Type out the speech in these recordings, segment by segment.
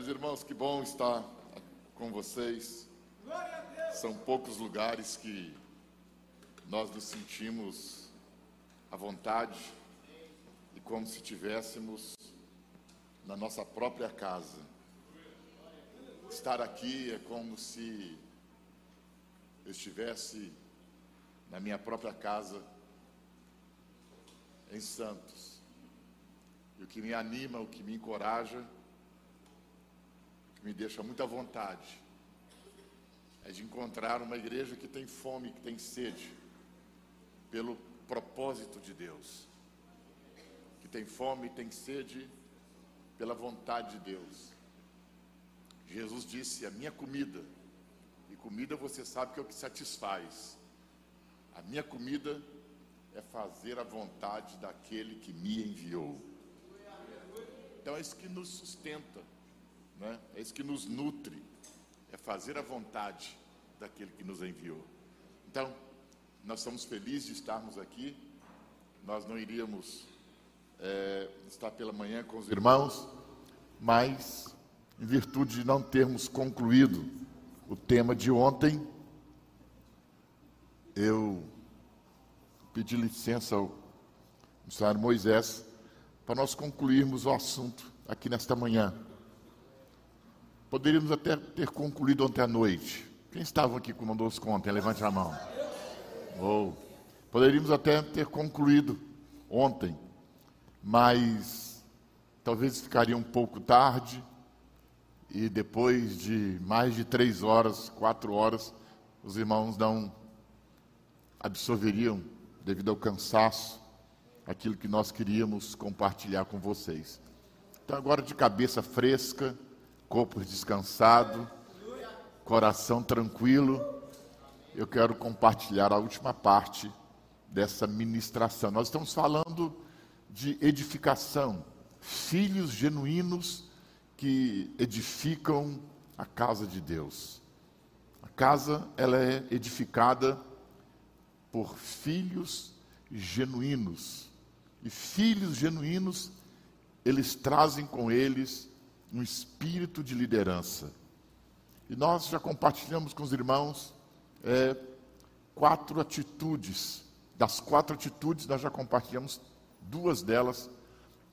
Mas, irmãos, que bom estar com vocês. São poucos lugares que nós nos sentimos à vontade e como se estivéssemos na nossa própria casa. Estar aqui é como se eu estivesse na minha própria casa em Santos. E o que me anima, o que me encoraja, que me deixa muita vontade é de encontrar uma igreja que tem fome, que tem sede pelo propósito de Deus, que tem fome e tem sede pela vontade de Deus. Jesus disse: A minha comida, e comida você sabe que é o que satisfaz, a minha comida é fazer a vontade daquele que me enviou. Então é isso que nos sustenta né? é isso que nos nutre, é fazer a vontade daquele que nos enviou. Então, nós estamos felizes de estarmos aqui, nós não iríamos é, estar pela manhã com os irmãos, mas, em virtude de não termos concluído o tema de ontem, eu pedi licença ao missionário Moisés para nós concluirmos o assunto aqui nesta manhã. Poderíamos até ter concluído ontem à noite. Quem estava aqui conosco ontem? Levante a mão. Oh. Poderíamos até ter concluído ontem, mas talvez ficaria um pouco tarde e depois de mais de três horas, quatro horas, os irmãos não absorveriam, devido ao cansaço, aquilo que nós queríamos compartilhar com vocês. Então, agora de cabeça fresca, corpo descansado, coração tranquilo, eu quero compartilhar a última parte dessa ministração. Nós estamos falando de edificação, filhos genuínos que edificam a casa de Deus. A casa ela é edificada por filhos genuínos. E filhos genuínos, eles trazem com eles um espírito de liderança. E nós já compartilhamos com os irmãos é, quatro atitudes. Das quatro atitudes, nós já compartilhamos duas delas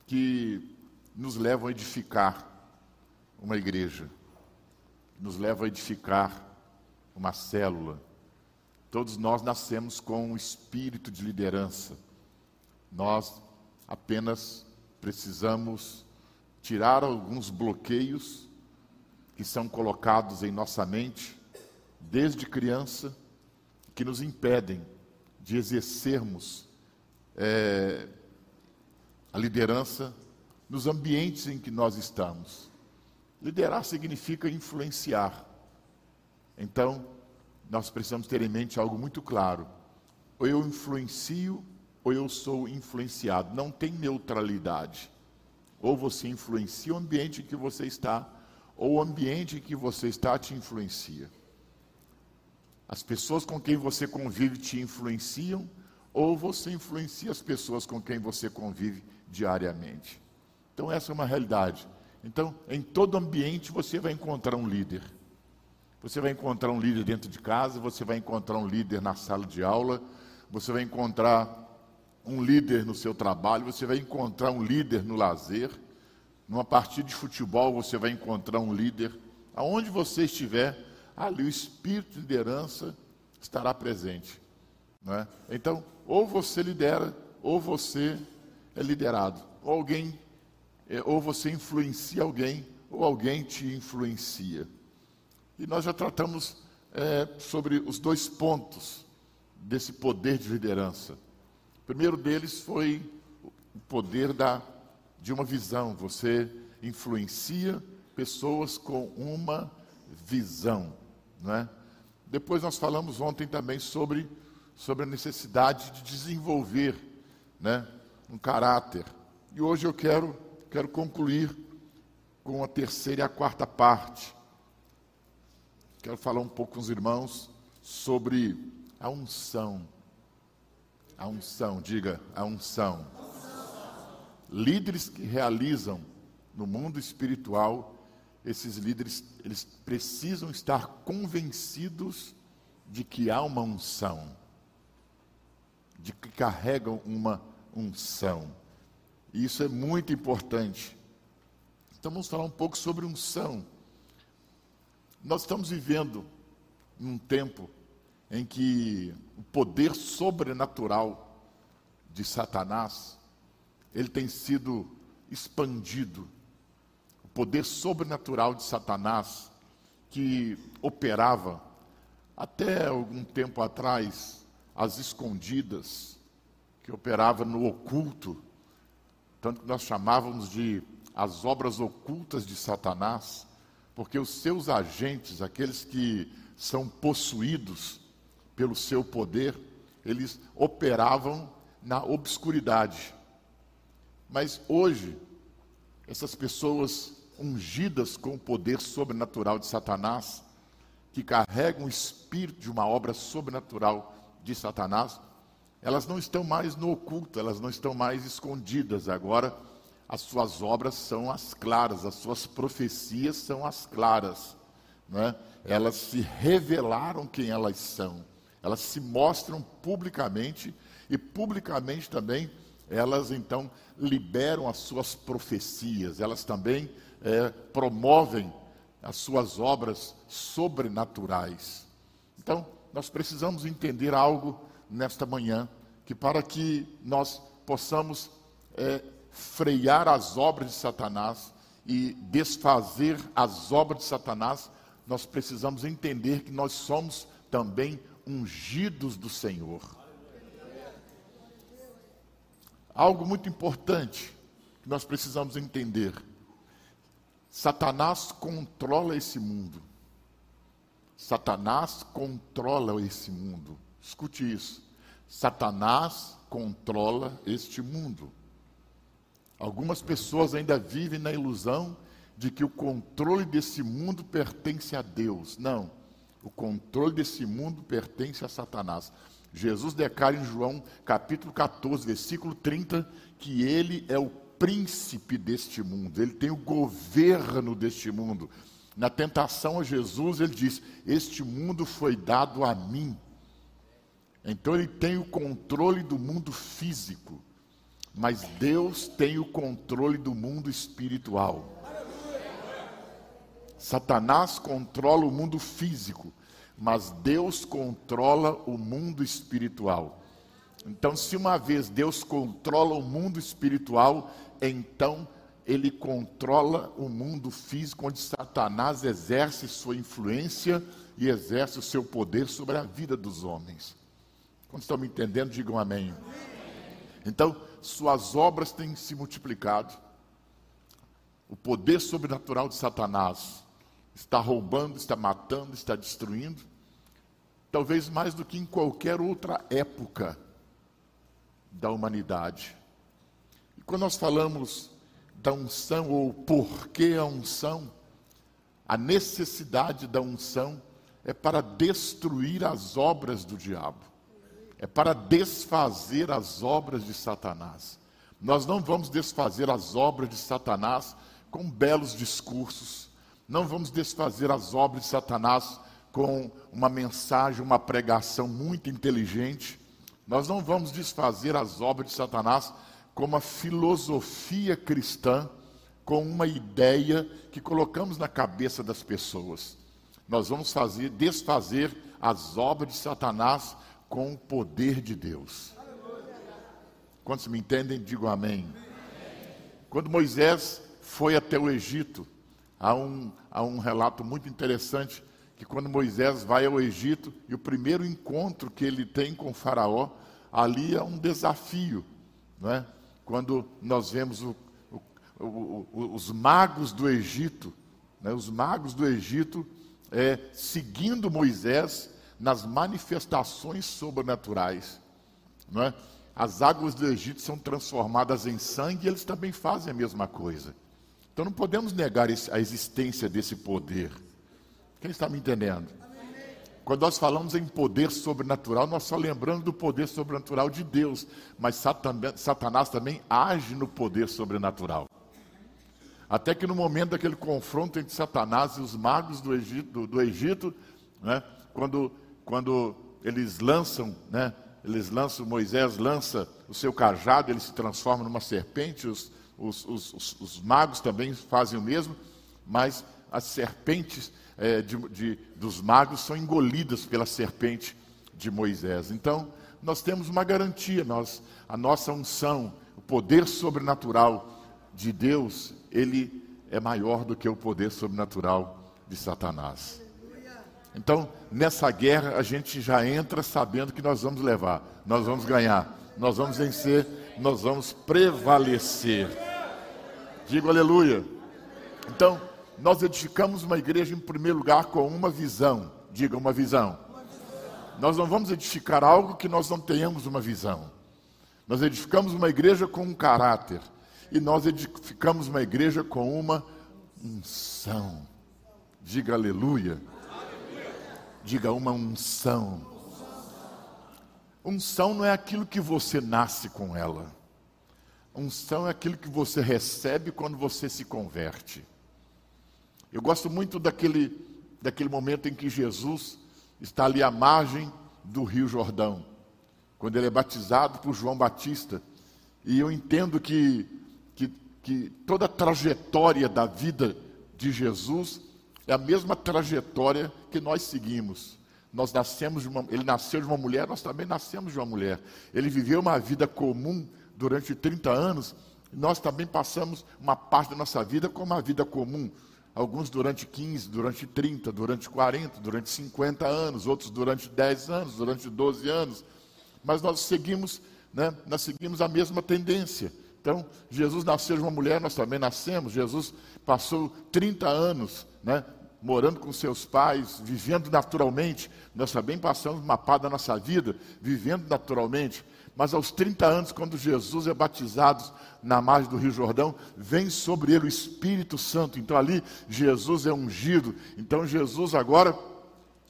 que nos levam a edificar uma igreja, nos levam a edificar uma célula. Todos nós nascemos com um espírito de liderança. Nós apenas precisamos tirar alguns bloqueios que são colocados em nossa mente desde criança, que nos impedem de exercermos é, a liderança nos ambientes em que nós estamos. Liderar significa influenciar. Então, nós precisamos ter em mente algo muito claro. Ou eu influencio, ou eu sou influenciado. Não tem neutralidade. Ou você influencia o ambiente em que você está, ou o ambiente em que você está te influencia. As pessoas com quem você convive te influenciam, ou você influencia as pessoas com quem você convive diariamente. Então, essa é uma realidade. Então, em todo ambiente você vai encontrar um líder. Você vai encontrar um líder dentro de casa, você vai encontrar um líder na sala de aula, você vai encontrar um líder no seu trabalho, você vai encontrar um líder no lazer. Numa partida de futebol, você vai encontrar um líder. Aonde você estiver, ali o espírito de liderança estará presente. Não é? Então, ou você lidera, ou você é liderado. Ou alguém, é, ou você influencia alguém, ou alguém te influencia. E nós já tratamos é, sobre os dois pontos desse poder de liderança primeiro deles foi o poder da, de uma visão. Você influencia pessoas com uma visão. Né? Depois nós falamos ontem também sobre, sobre a necessidade de desenvolver né, um caráter. E hoje eu quero, quero concluir com a terceira e a quarta parte. Quero falar um pouco com os irmãos sobre a unção a unção, diga, a unção. Líderes que realizam no mundo espiritual esses líderes, eles precisam estar convencidos de que há uma unção, de que carregam uma unção. E isso é muito importante. Então vamos falar um pouco sobre unção. Nós estamos vivendo num tempo em que o poder sobrenatural de Satanás ele tem sido expandido. O poder sobrenatural de Satanás que operava até algum tempo atrás as escondidas, que operava no oculto, tanto que nós chamávamos de as obras ocultas de Satanás, porque os seus agentes, aqueles que são possuídos pelo seu poder, eles operavam na obscuridade. Mas hoje, essas pessoas ungidas com o poder sobrenatural de Satanás, que carregam o espírito de uma obra sobrenatural de Satanás, elas não estão mais no oculto, elas não estão mais escondidas. Agora, as suas obras são as claras, as suas profecias são as claras. Né? Elas se revelaram quem elas são, elas se mostram publicamente e publicamente também elas então liberam as suas profecias, elas também é, promovem as suas obras sobrenaturais. Então, nós precisamos entender algo nesta manhã, que para que nós possamos é, frear as obras de Satanás e desfazer as obras de Satanás, nós precisamos entender que nós somos também ungidos do Senhor. Algo muito importante que nós precisamos entender: Satanás controla esse mundo. Satanás controla esse mundo. Escute isso. Satanás controla este mundo. Algumas pessoas ainda vivem na ilusão de que o controle desse mundo pertence a Deus. Não. O controle desse mundo pertence a Satanás. Jesus declara em João capítulo 14, versículo 30, que ele é o príncipe deste mundo, ele tem o governo deste mundo. Na tentação a Jesus, ele diz: Este mundo foi dado a mim. Então ele tem o controle do mundo físico mas Deus tem o controle do mundo espiritual. Satanás controla o mundo físico, mas Deus controla o mundo espiritual. Então, se uma vez Deus controla o mundo espiritual, então ele controla o mundo físico, onde Satanás exerce sua influência e exerce o seu poder sobre a vida dos homens. Quando estão me entendendo, digam amém. Então, suas obras têm se multiplicado. O poder sobrenatural de Satanás está roubando, está matando, está destruindo, talvez mais do que em qualquer outra época da humanidade. E quando nós falamos da unção ou por que a unção, a necessidade da unção é para destruir as obras do diabo é para desfazer as obras de Satanás. Nós não vamos desfazer as obras de Satanás com belos discursos, não vamos desfazer as obras de Satanás com uma mensagem, uma pregação muito inteligente. Nós não vamos desfazer as obras de Satanás com uma filosofia cristã, com uma ideia que colocamos na cabeça das pessoas. Nós vamos fazer desfazer as obras de Satanás com o poder de Deus. Quantos me entendem, digam amém. Quando Moisés foi até o Egito, há um, há um relato muito interessante que quando Moisés vai ao Egito e o primeiro encontro que ele tem com Faraó, ali é um desafio, não é? Quando nós vemos o, o, o, os magos do Egito, né? os magos do Egito é, seguindo Moisés nas manifestações sobrenaturais. Não é? As águas do Egito são transformadas em sangue e eles também fazem a mesma coisa. Então não podemos negar a existência desse poder. Quem está me entendendo? Quando nós falamos em poder sobrenatural, nós só lembramos do poder sobrenatural de Deus, mas Satanás também age no poder sobrenatural. Até que no momento daquele confronto entre Satanás e os magos do Egito, do, do Egito né, quando, quando eles lançam, né, eles lançam, Moisés lança o seu cajado, ele se transforma numa serpente, os, os, os, os magos também fazem o mesmo, mas as serpentes é, de, de, dos magos são engolidas pela serpente de Moisés. Então, nós temos uma garantia, nós, a nossa unção, o poder sobrenatural de Deus, ele é maior do que o poder sobrenatural de Satanás. Então, nessa guerra, a gente já entra sabendo que nós vamos levar, nós vamos ganhar, nós vamos vencer, nós vamos prevalecer. Digo aleluia. Então, nós edificamos uma igreja em primeiro lugar com uma visão. Diga uma visão. Nós não vamos edificar algo que nós não tenhamos uma visão. Nós edificamos uma igreja com um caráter. E nós edificamos uma igreja com uma unção. Diga aleluia. Diga uma unção. Unção não é aquilo que você nasce com ela. Unção é aquilo que você recebe quando você se converte. Eu gosto muito daquele, daquele momento em que Jesus está ali à margem do Rio Jordão, quando ele é batizado por João Batista. E eu entendo que, que, que toda a trajetória da vida de Jesus é a mesma trajetória que nós seguimos. Nós nascemos uma, ele nasceu de uma mulher, nós também nascemos de uma mulher. Ele viveu uma vida comum durante 30 anos, nós também passamos uma parte da nossa vida como uma vida comum. Alguns durante 15, durante 30, durante 40, durante 50 anos, outros durante 10 anos, durante 12 anos. Mas nós seguimos, né, nós seguimos a mesma tendência. Então, Jesus nasceu de uma mulher, nós também nascemos. Jesus passou 30 anos né, morando com seus pais, vivendo naturalmente. Nós também passamos uma parte da nossa vida vivendo naturalmente. Mas aos 30 anos, quando Jesus é batizado na margem do Rio Jordão, vem sobre ele o Espírito Santo. Então ali Jesus é ungido. Então Jesus agora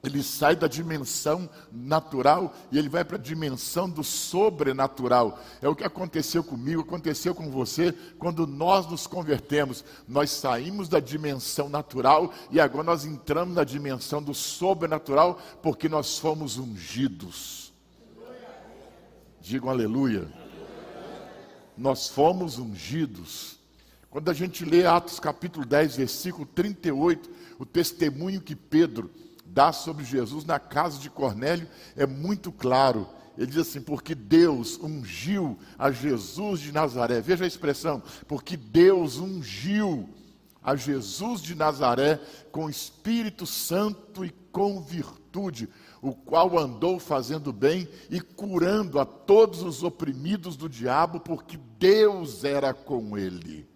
ele sai da dimensão natural e ele vai para a dimensão do sobrenatural. É o que aconteceu comigo, aconteceu com você quando nós nos convertemos. Nós saímos da dimensão natural e agora nós entramos na dimensão do sobrenatural porque nós fomos ungidos. Digam aleluia. Nós fomos ungidos. Quando a gente lê Atos capítulo 10, versículo 38, o testemunho que Pedro dá sobre Jesus na casa de Cornélio é muito claro. Ele diz assim: porque Deus ungiu a Jesus de Nazaré. Veja a expressão: porque Deus ungiu a Jesus de Nazaré com Espírito Santo e com virtude o qual andou fazendo bem e curando a todos os oprimidos do diabo, porque Deus era com ele.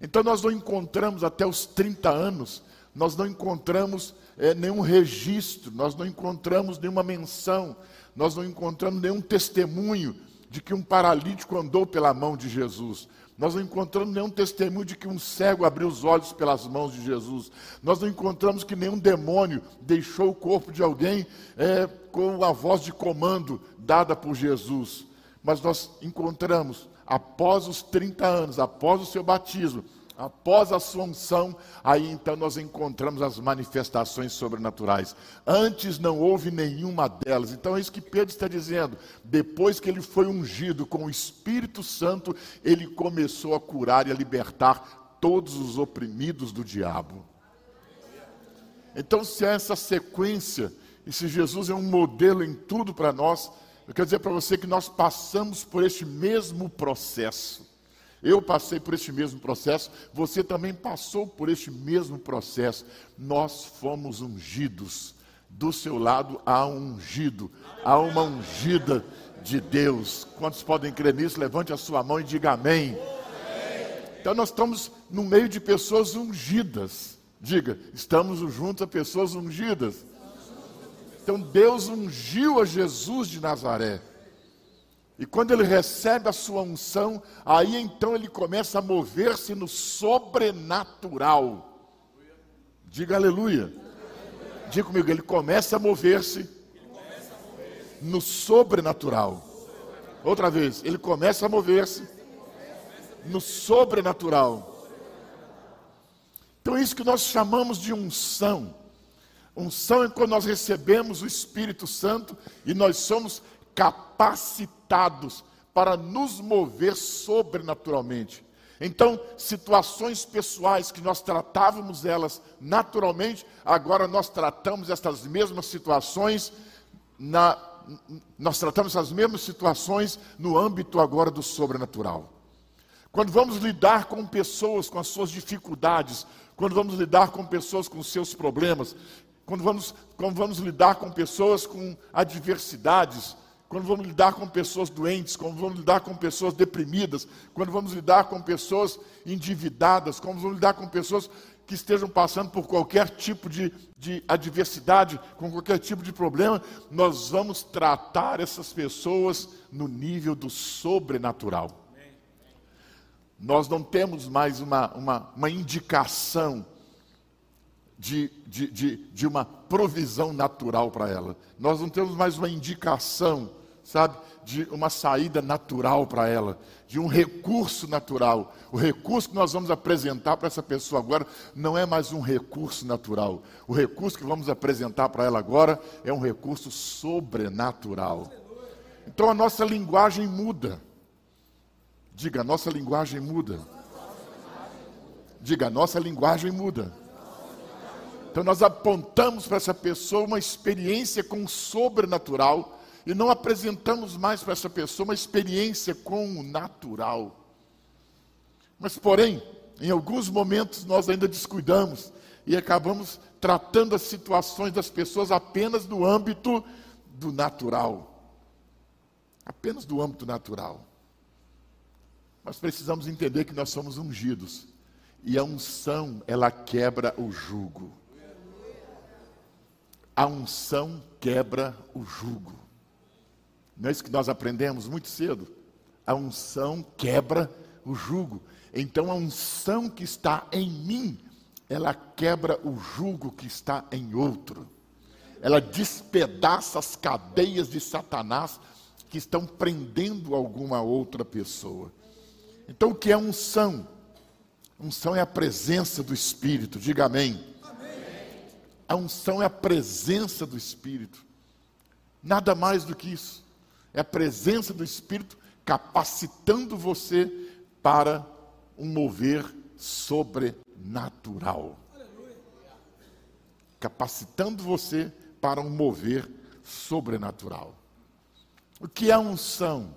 Então nós não encontramos até os 30 anos, nós não encontramos é, nenhum registro, nós não encontramos nenhuma menção, nós não encontramos nenhum testemunho de que um paralítico andou pela mão de Jesus. Nós não encontramos nenhum testemunho de que um cego abriu os olhos pelas mãos de Jesus. Nós não encontramos que nenhum demônio deixou o corpo de alguém é, com a voz de comando dada por Jesus. Mas nós encontramos, após os 30 anos, após o seu batismo, Após a sua unção, aí então nós encontramos as manifestações sobrenaturais. Antes não houve nenhuma delas. Então é isso que Pedro está dizendo. Depois que ele foi ungido com o Espírito Santo, ele começou a curar e a libertar todos os oprimidos do diabo. Então, se é essa sequência, e se Jesus é um modelo em tudo para nós, eu quero dizer para você que nós passamos por este mesmo processo. Eu passei por este mesmo processo, você também passou por este mesmo processo. Nós fomos ungidos. Do seu lado há um ungido, há uma ungida de Deus. Quantos podem crer nisso? Levante a sua mão e diga amém. Então nós estamos no meio de pessoas ungidas. Diga, estamos juntos a pessoas ungidas. Então Deus ungiu a Jesus de Nazaré. E quando ele recebe a sua unção, aí então ele começa a mover-se no sobrenatural. Diga aleluia. Diga comigo, ele começa a mover-se no sobrenatural. Outra vez, ele começa a mover-se no sobrenatural. Então, isso que nós chamamos de unção. Unção é quando nós recebemos o Espírito Santo e nós somos capacitados para nos mover sobrenaturalmente. Então, situações pessoais que nós tratávamos elas naturalmente, agora nós tratamos essas mesmas situações na nós tratamos essas mesmas situações no âmbito agora do sobrenatural. Quando vamos lidar com pessoas com as suas dificuldades, quando vamos lidar com pessoas com seus problemas, quando vamos, quando vamos lidar com pessoas com adversidades, quando vamos lidar com pessoas doentes, quando vamos lidar com pessoas deprimidas, quando vamos lidar com pessoas endividadas, quando vamos lidar com pessoas que estejam passando por qualquer tipo de, de adversidade, com qualquer tipo de problema, nós vamos tratar essas pessoas no nível do sobrenatural. Nós não temos mais uma, uma, uma indicação de, de, de, de uma provisão natural para ela. Nós não temos mais uma indicação sabe, de uma saída natural para ela, de um recurso natural. O recurso que nós vamos apresentar para essa pessoa agora não é mais um recurso natural. O recurso que vamos apresentar para ela agora é um recurso sobrenatural. Então a nossa linguagem muda. Diga, a nossa linguagem muda. Diga, a nossa linguagem muda. Então nós apontamos para essa pessoa uma experiência com o sobrenatural e não apresentamos mais para essa pessoa uma experiência com o natural. Mas, porém, em alguns momentos nós ainda descuidamos e acabamos tratando as situações das pessoas apenas no âmbito do natural. Apenas do âmbito natural. Nós precisamos entender que nós somos ungidos. E a unção, ela quebra o jugo. A unção quebra o jugo. Não é isso que nós aprendemos muito cedo? A unção quebra o jugo. Então a unção que está em mim, ela quebra o jugo que está em outro. Ela despedaça as cadeias de Satanás que estão prendendo alguma outra pessoa. Então o que é unção? Unção é a presença do Espírito, diga amém. amém. A unção é a presença do Espírito. Nada mais do que isso. É a presença do Espírito capacitando você para um mover sobrenatural. Capacitando você para um mover sobrenatural. O que é a unção?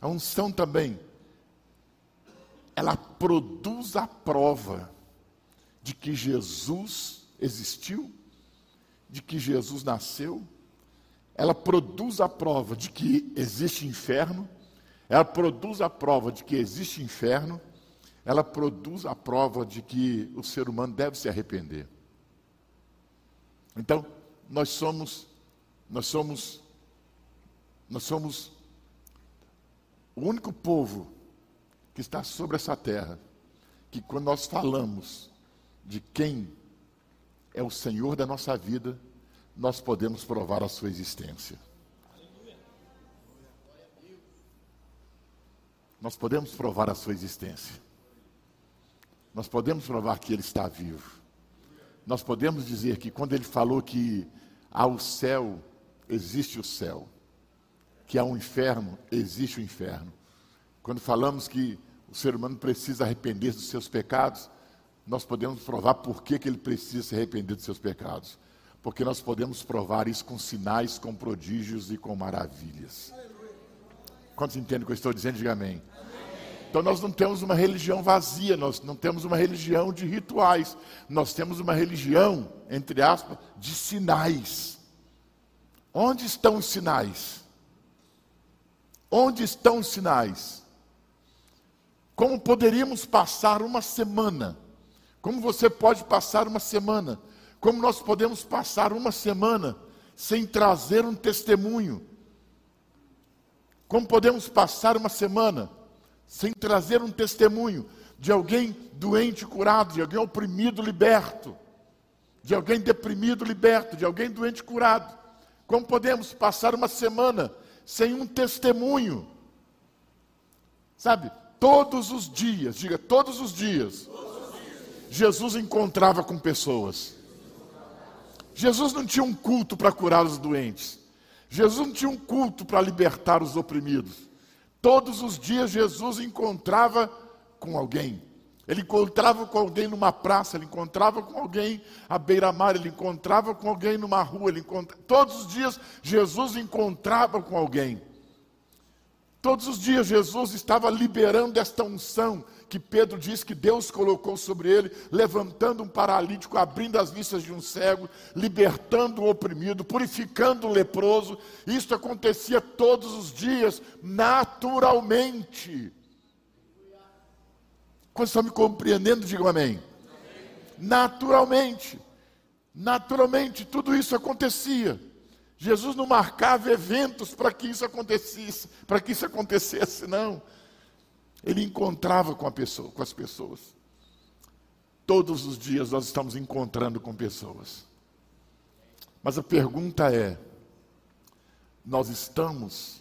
A unção também, ela produz a prova de que Jesus existiu, de que Jesus nasceu ela produz a prova de que existe inferno, ela produz a prova de que existe inferno, ela produz a prova de que o ser humano deve se arrepender. Então, nós somos, nós somos, nós somos o único povo que está sobre essa terra, que quando nós falamos de quem é o Senhor da nossa vida, nós podemos provar a sua existência. Nós podemos provar a sua existência. Nós podemos provar que Ele está vivo. Nós podemos dizer que quando Ele falou que há o céu, existe o céu. Que há um inferno, existe o inferno. Quando falamos que o ser humano precisa arrepender dos seus pecados, nós podemos provar por que, que ele precisa se arrepender dos seus pecados porque nós podemos provar isso com sinais, com prodígios e com maravilhas. Quantos entendem o que eu estou dizendo? Diga amém. Então nós não temos uma religião vazia, nós não temos uma religião de rituais, nós temos uma religião, entre aspas, de sinais. Onde estão os sinais? Onde estão os sinais? Como poderíamos passar uma semana? Como você pode passar uma semana como nós podemos passar uma semana sem trazer um testemunho? Como podemos passar uma semana sem trazer um testemunho de alguém doente curado, de alguém oprimido liberto, de alguém deprimido liberto, de alguém doente curado? Como podemos passar uma semana sem um testemunho? Sabe, todos os dias, diga todos os dias, Jesus encontrava com pessoas. Jesus não tinha um culto para curar os doentes. Jesus não tinha um culto para libertar os oprimidos. Todos os dias Jesus encontrava com alguém. Ele encontrava com alguém numa praça, ele encontrava com alguém à beira-mar, ele encontrava com alguém numa rua, ele todos os dias Jesus encontrava com alguém. Todos os dias Jesus estava liberando esta unção que Pedro diz que Deus colocou sobre ele, levantando um paralítico, abrindo as vistas de um cego, libertando o oprimido, purificando o leproso. Isso acontecia todos os dias, naturalmente. Quando estão me compreendendo, digam amém. amém. Naturalmente. Naturalmente, tudo isso acontecia. Jesus não marcava eventos para que isso acontecesse, para que isso acontecesse, não. Ele encontrava com, pessoa, com as pessoas. Todos os dias nós estamos encontrando com pessoas. Mas a pergunta é: nós estamos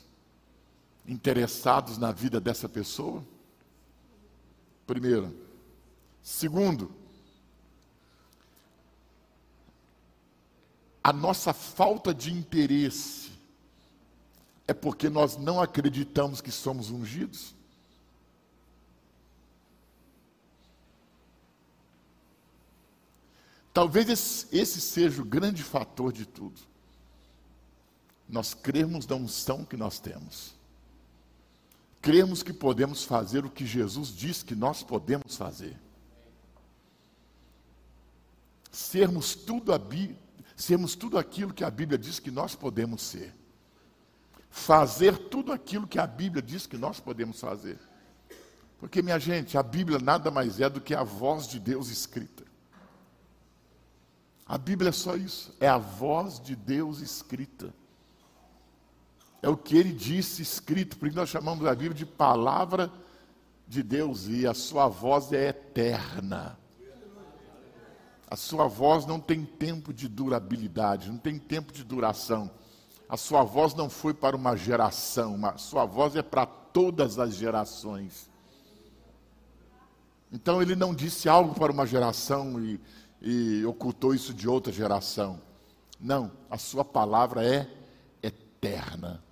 interessados na vida dessa pessoa? Primeiro. Segundo, a nossa falta de interesse é porque nós não acreditamos que somos ungidos? Talvez esse seja o grande fator de tudo. Nós cremos na unção que nós temos. Cremos que podemos fazer o que Jesus diz que nós podemos fazer. Sermos tudo a sermos tudo aquilo que a Bíblia diz que nós podemos ser. Fazer tudo aquilo que a Bíblia diz que nós podemos fazer. Porque, minha gente, a Bíblia nada mais é do que a voz de Deus escrita. A Bíblia é só isso, é a voz de Deus escrita. É o que ele disse escrito, por isso nós chamamos a Bíblia de palavra de Deus e a sua voz é eterna. A sua voz não tem tempo de durabilidade, não tem tempo de duração. A sua voz não foi para uma geração, a sua voz é para todas as gerações. Então ele não disse algo para uma geração e, e ocultou isso de outra geração. Não, a sua palavra é eterna.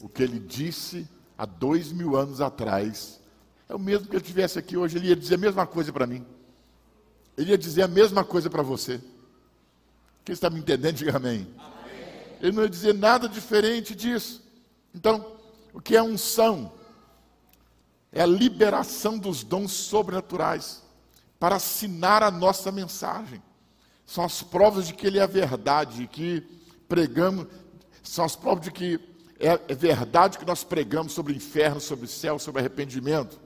O que ele disse há dois mil anos atrás é o mesmo que ele tivesse aqui hoje, ele ia dizer a mesma coisa para mim. Ele ia dizer a mesma coisa para você. Quem está me entendendo, diga amém. amém. Ele não ia dizer nada diferente disso. Então, o que é unção? É a liberação dos dons sobrenaturais para assinar a nossa mensagem. São as provas de que Ele é verdade, que pregamos, são as provas de que é, é verdade que nós pregamos sobre o inferno, sobre o céu, sobre arrependimento.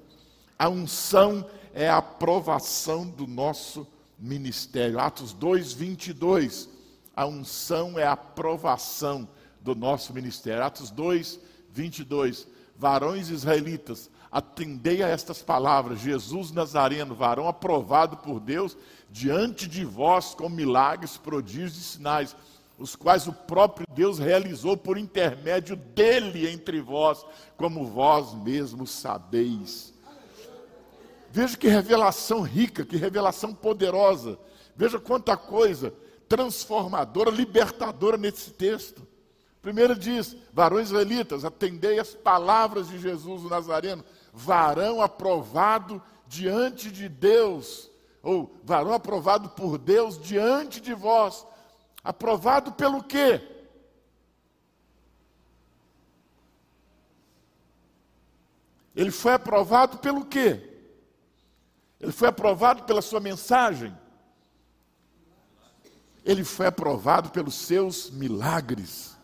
A unção é a aprovação do nosso ministério. Atos 2, 22. A unção é a aprovação do nosso ministério. Atos 2, 22. Varões israelitas, atendei a estas palavras: Jesus Nazareno, varão aprovado por Deus, diante de vós com milagres, prodígios e sinais, os quais o próprio Deus realizou por intermédio dele entre vós, como vós mesmos sabeis. Veja que revelação rica, que revelação poderosa. Veja quanta coisa transformadora, libertadora nesse texto. Primeiro diz: varões israelitas, atendei as palavras de Jesus o Nazareno, varão aprovado diante de Deus, ou varão aprovado por Deus diante de vós. Aprovado pelo quê? Ele foi aprovado pelo quê? Ele foi aprovado pela sua mensagem. Ele foi aprovado pelos seus milagres.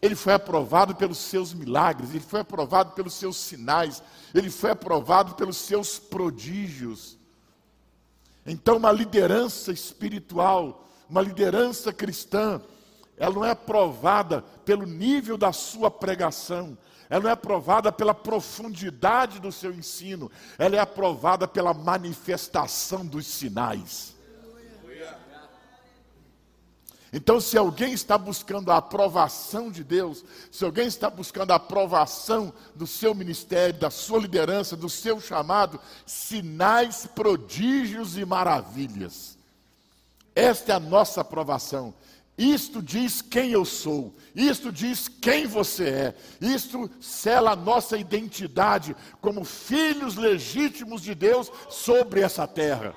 Ele foi aprovado pelos seus milagres, ele foi aprovado pelos seus sinais, ele foi aprovado pelos seus prodígios. Então, uma liderança espiritual, uma liderança cristã, ela não é aprovada pelo nível da sua pregação, ela não é aprovada pela profundidade do seu ensino, ela é aprovada pela manifestação dos sinais. Então, se alguém está buscando a aprovação de Deus, se alguém está buscando a aprovação do seu ministério, da sua liderança, do seu chamado, sinais, prodígios e maravilhas. Esta é a nossa aprovação. Isto diz quem eu sou, isto diz quem você é, isto sela a nossa identidade como filhos legítimos de Deus sobre essa terra.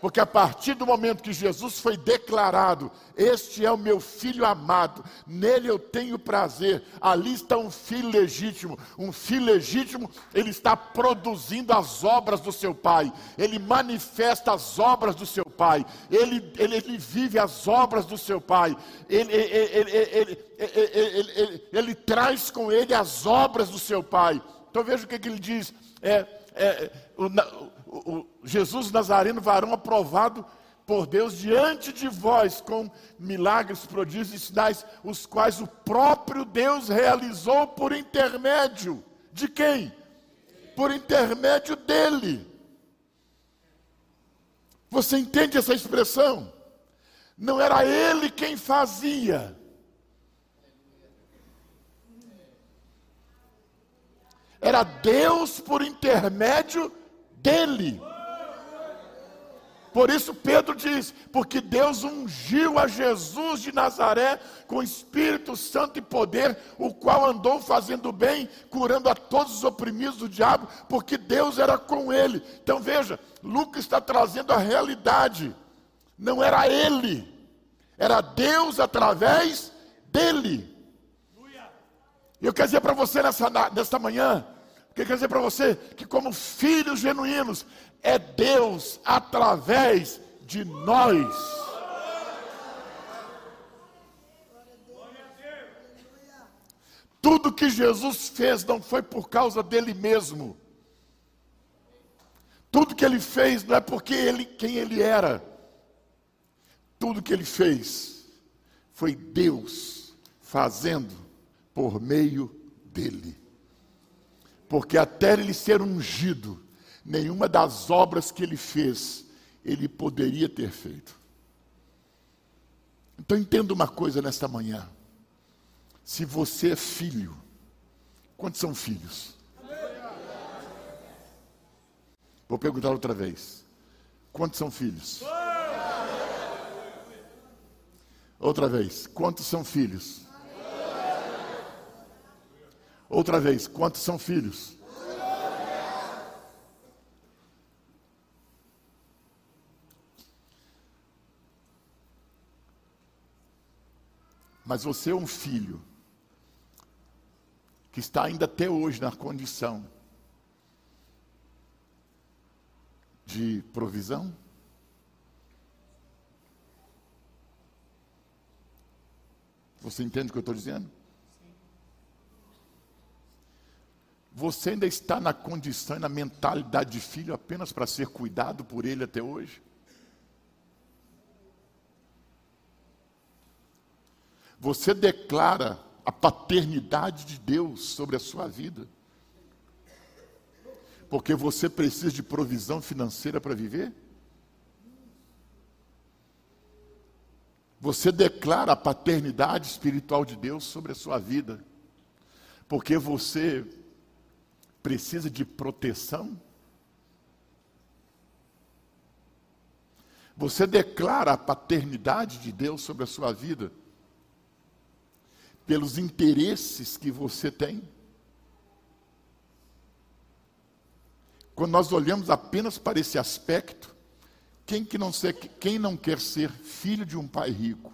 Porque a partir do momento que Jesus foi declarado, este é o meu filho amado, nele eu tenho prazer. Ali está um filho legítimo. Um filho legítimo, ele está produzindo as obras do seu pai, ele manifesta as obras do seu pai, ele, ele, ele vive as obras do seu pai, ele, ele, ele, ele, traz com ele as obras do seu pai. Então veja o que, que ele diz: é, é, o, o, Jesus Nazareno, varão aprovado por Deus diante de vós, com milagres, prodígios e sinais, os quais o próprio Deus realizou por intermédio de quem? Por intermédio dele. Você entende essa expressão? Não era ele quem fazia. Era Deus por intermédio dele. Por isso Pedro diz: porque Deus ungiu a Jesus de Nazaré com Espírito Santo e poder, o qual andou fazendo bem, curando a todos os oprimidos do diabo, porque Deus era com ele. Então veja, Lucas está trazendo a realidade. Não era ele, era Deus através dele. Eu quero dizer para você nessa, nesta manhã, que quer dizer para você que, como filhos genuínos, é Deus através de nós. Tudo que Jesus fez não foi por causa dele mesmo. Tudo que ele fez não é porque ele quem ele era. Tudo que ele fez foi Deus fazendo por meio dele porque até ele ser ungido, nenhuma das obras que ele fez, ele poderia ter feito. Então entenda uma coisa nesta manhã. Se você é filho, quantos são filhos? Vou perguntar outra vez. Quantos são filhos? Outra vez. Quantos são filhos? Outra vez, quantos são filhos? Mas você é um filho que está ainda até hoje na condição de provisão? Você entende o que eu estou dizendo? Você ainda está na condição e na mentalidade de filho apenas para ser cuidado por ele até hoje? Você declara a paternidade de Deus sobre a sua vida? Porque você precisa de provisão financeira para viver? Você declara a paternidade espiritual de Deus sobre a sua vida? Porque você precisa de proteção? Você declara a paternidade de Deus sobre a sua vida pelos interesses que você tem? Quando nós olhamos apenas para esse aspecto, quem, que não, ser, quem não quer ser filho de um pai rico?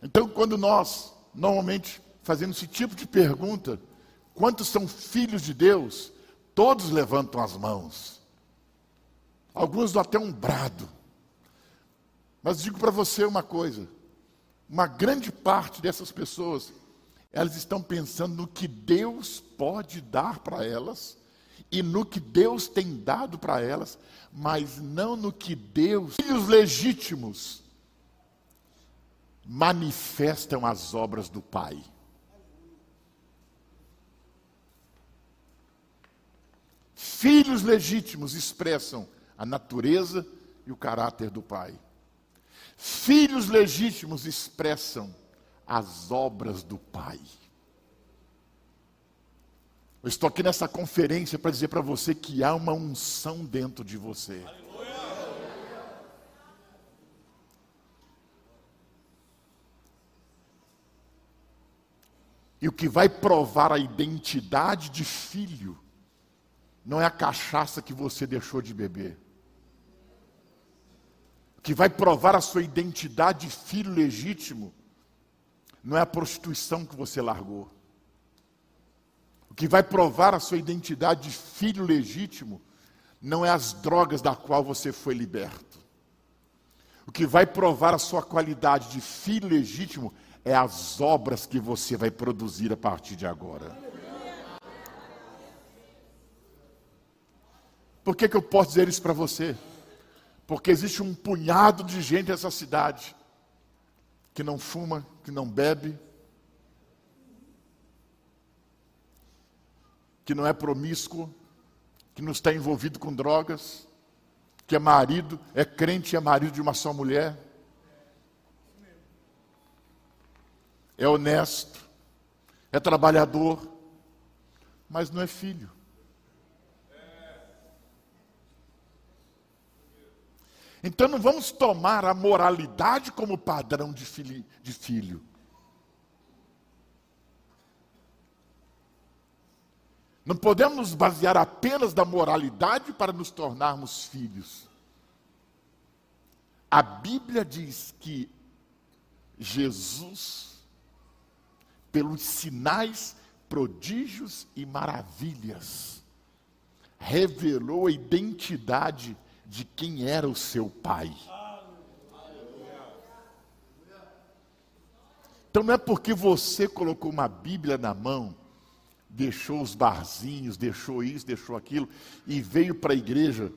Então, quando nós normalmente fazendo esse tipo de pergunta: quantos são filhos de Deus? Todos levantam as mãos. Alguns dão até um brado. Mas digo para você uma coisa: uma grande parte dessas pessoas, elas estão pensando no que Deus pode dar para elas e no que Deus tem dado para elas, mas não no que Deus, filhos legítimos, manifestam as obras do Pai. Filhos legítimos expressam a natureza e o caráter do pai. Filhos legítimos expressam as obras do pai. Eu estou aqui nessa conferência para dizer para você que há uma unção dentro de você. E o que vai provar a identidade de filho não é a cachaça que você deixou de beber. O que vai provar a sua identidade de filho legítimo não é a prostituição que você largou que vai provar a sua identidade de filho legítimo não é as drogas da qual você foi liberto. O que vai provar a sua qualidade de filho legítimo é as obras que você vai produzir a partir de agora. Por que, que eu posso dizer isso para você? Porque existe um punhado de gente nessa cidade que não fuma, que não bebe, que não é promíscuo, que não está envolvido com drogas, que é marido, é crente é marido de uma só mulher, é honesto, é trabalhador, mas não é filho. Então não vamos tomar a moralidade como padrão de filho. Não podemos nos basear apenas da moralidade para nos tornarmos filhos. A Bíblia diz que Jesus, pelos sinais, prodígios e maravilhas, revelou a identidade de quem era o seu pai. Então não é porque você colocou uma Bíblia na mão deixou os barzinhos, deixou isso, deixou aquilo e veio para a igreja,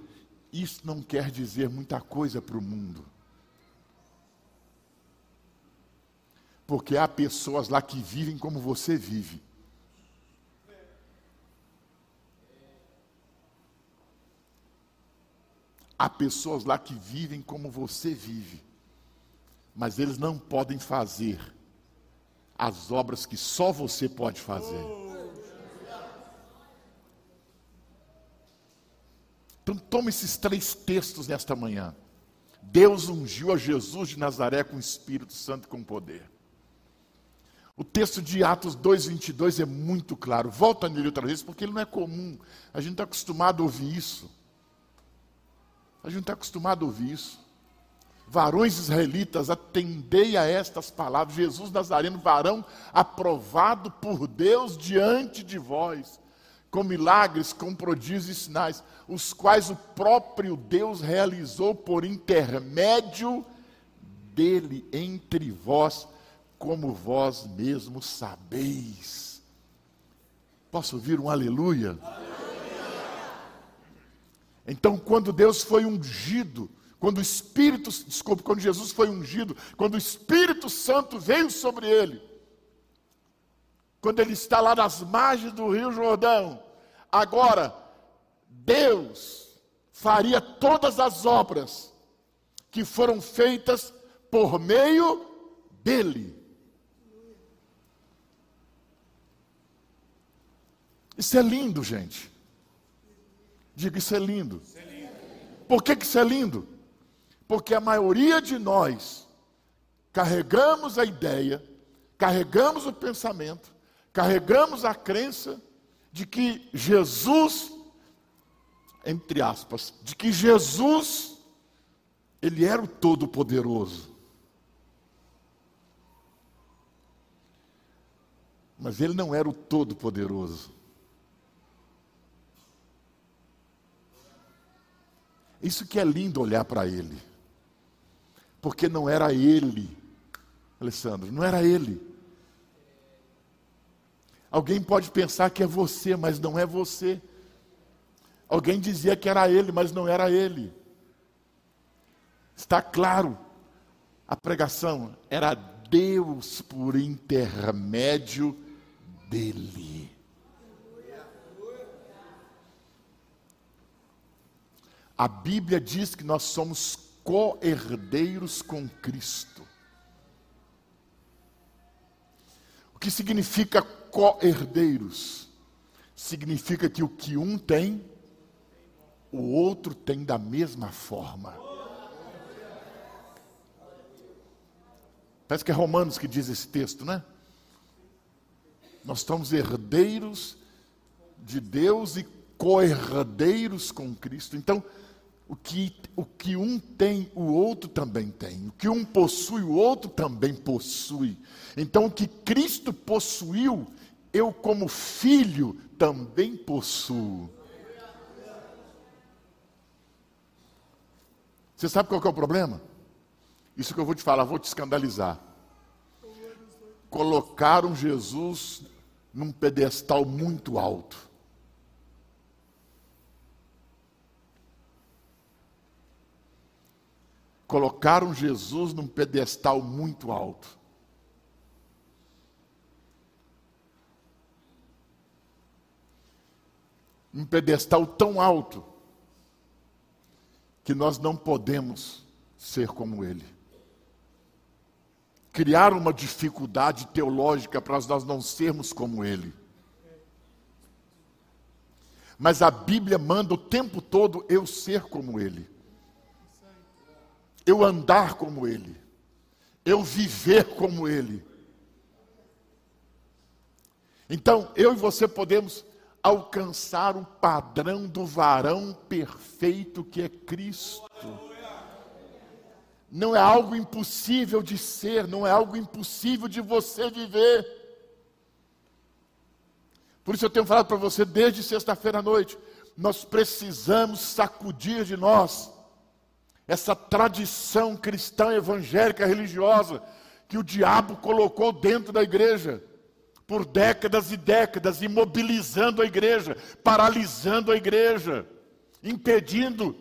isso não quer dizer muita coisa para o mundo. Porque há pessoas lá que vivem como você vive. Há pessoas lá que vivem como você vive, mas eles não podem fazer as obras que só você pode fazer. Então toma esses três textos nesta manhã. Deus ungiu a Jesus de Nazaré com o Espírito Santo e com poder. O texto de Atos 2,22 é muito claro. Volta nele outra vez, porque ele não é comum. A gente está acostumado a ouvir isso. A gente está acostumado a ouvir isso. Varões israelitas, atendei a estas palavras. Jesus Nazareno, varão aprovado por Deus diante de vós com milagres, com prodígios e sinais, os quais o próprio Deus realizou por intermédio dele entre vós, como vós mesmos sabeis. Posso ouvir um aleluia? aleluia? Então, quando Deus foi ungido, quando o Espírito, desculpe, quando Jesus foi ungido, quando o Espírito Santo veio sobre ele, quando ele está lá nas margens do Rio Jordão. Agora, Deus faria todas as obras que foram feitas por meio dele. Isso é lindo, gente. Diga, isso é lindo. Por que, que isso é lindo? Porque a maioria de nós carregamos a ideia, carregamos o pensamento carregamos a crença de que Jesus, entre aspas, de que Jesus, ele era o Todo-Poderoso. Mas ele não era o Todo-Poderoso. Isso que é lindo olhar para ele. Porque não era ele, Alessandro, não era ele. Alguém pode pensar que é você, mas não é você. Alguém dizia que era ele, mas não era ele. Está claro. A pregação era Deus por intermédio dele. A Bíblia diz que nós somos co-herdeiros com Cristo. O que significa co-herdeiros? Significa que o que um tem, o outro tem da mesma forma. Parece que é Romanos que diz esse texto, né? Nós estamos herdeiros de Deus e co-herdeiros com Cristo. Então, o que, o que um tem, o outro também tem. O que um possui, o outro também possui. Então, o que Cristo possuiu, eu, como filho, também possuo. Você sabe qual é o problema? Isso que eu vou te falar, vou te escandalizar. Colocaram Jesus num pedestal muito alto. Colocaram Jesus num pedestal muito alto. Um pedestal tão alto que nós não podemos ser como ele. Criar uma dificuldade teológica para nós não sermos como ele. Mas a Bíblia manda o tempo todo eu ser como ele eu andar como Ele, eu viver como Ele. Então, eu e você podemos alcançar o padrão do varão perfeito que é Cristo. Não é algo impossível de ser, não é algo impossível de você viver. Por isso eu tenho falado para você desde sexta-feira à noite, nós precisamos sacudir de nós essa tradição cristã evangélica religiosa que o diabo colocou dentro da igreja por décadas e décadas, imobilizando a igreja, paralisando a igreja, impedindo,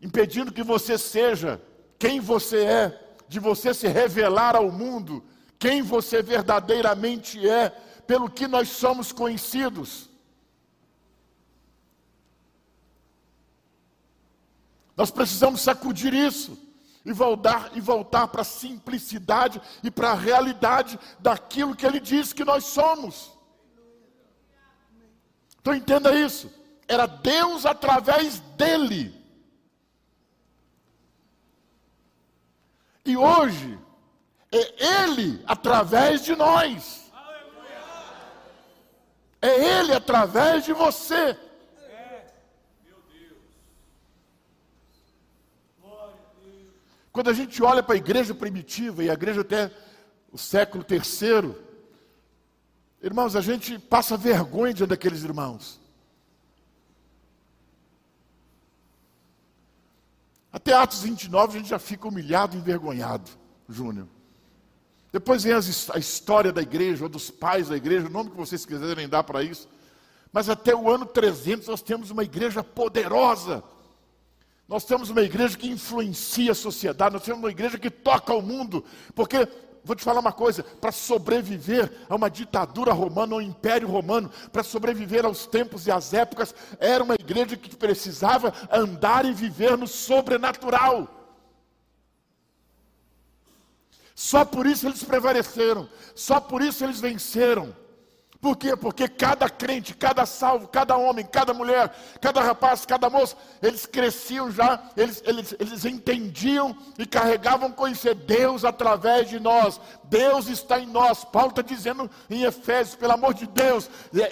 impedindo que você seja quem você é, de você se revelar ao mundo, quem você verdadeiramente é, pelo que nós somos conhecidos. Nós precisamos sacudir isso e voltar e voltar para a simplicidade e para a realidade daquilo que ele diz que nós somos. Então entenda isso. Era Deus através dele. E hoje é ele através de nós. É ele através de você. Quando a gente olha para a igreja primitiva e a igreja até o século terceiro, irmãos, a gente passa vergonha diante daqueles irmãos. Até Atos 29 a gente já fica humilhado envergonhado, Júnior. Depois vem a história da igreja, ou dos pais da igreja, o nome que vocês quiserem dar para isso. Mas até o ano 300 nós temos uma igreja poderosa, nós temos uma igreja que influencia a sociedade, nós temos uma igreja que toca o mundo, porque vou te falar uma coisa: para sobreviver a uma ditadura romana, ao império romano, para sobreviver aos tempos e às épocas, era uma igreja que precisava andar e viver no sobrenatural. Só por isso eles prevaleceram, só por isso eles venceram. Por quê? Porque cada crente, cada salvo, cada homem, cada mulher, cada rapaz, cada moço, eles cresciam já, eles, eles, eles entendiam e carregavam conhecer Deus através de nós. Deus está em nós. Paulo está dizendo em Efésios, pelo amor de Deus,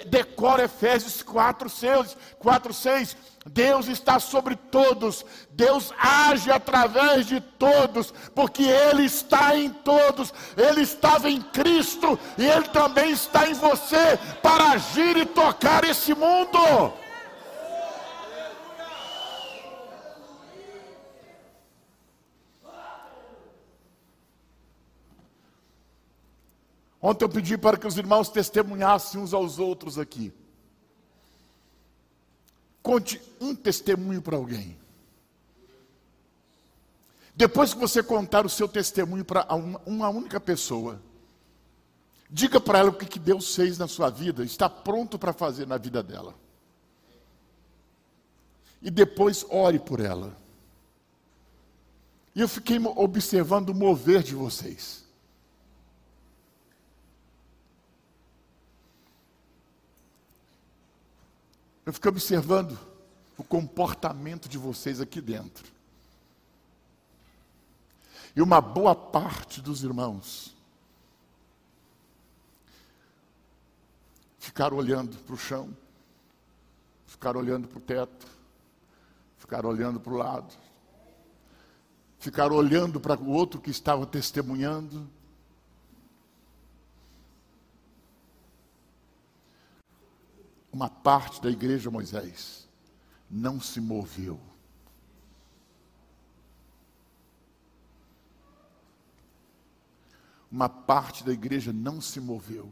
decora Efésios 4, 6, 4, 6 Deus está sobre todos, Deus age através de todos, porque Ele está em todos, Ele estava em Cristo e Ele também está em você para agir e tocar esse mundo. Ontem eu pedi para que os irmãos testemunhassem uns aos outros aqui. Conte um testemunho para alguém. Depois que você contar o seu testemunho para uma, uma única pessoa, diga para ela o que, que Deus fez na sua vida, está pronto para fazer na vida dela. e depois ore por ela. E eu fiquei observando o mover de vocês. Eu fiquei observando o comportamento de vocês aqui dentro. E uma boa parte dos irmãos ficaram olhando para o chão, ficaram olhando para o teto, ficaram olhando para o lado, ficaram olhando para o outro que estava testemunhando. Uma parte da igreja Moisés não se moveu. Uma parte da igreja não se moveu.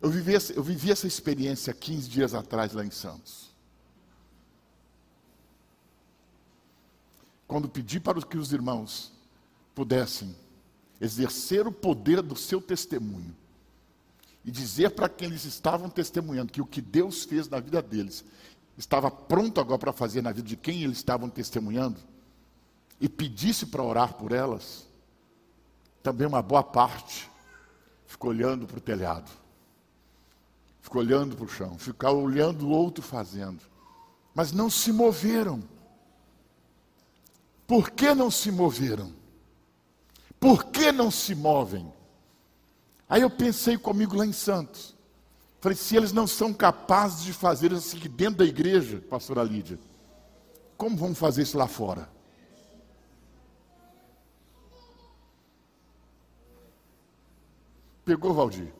Eu vivi, essa, eu vivi essa experiência 15 dias atrás lá em Santos. Quando pedi para que os irmãos pudessem exercer o poder do seu testemunho e dizer para quem eles estavam testemunhando que o que Deus fez na vida deles estava pronto agora para fazer na vida de quem eles estavam testemunhando, e pedisse para orar por elas, também uma boa parte ficou olhando para o telhado, ficou olhando para o chão, ficou olhando o outro fazendo, mas não se moveram. Por que não se moveram? Por que não se movem? Aí eu pensei comigo lá em Santos. Falei, se eles não são capazes de fazer isso aqui dentro da igreja, pastora Lídia, como vão fazer isso lá fora? Pegou, Valdir?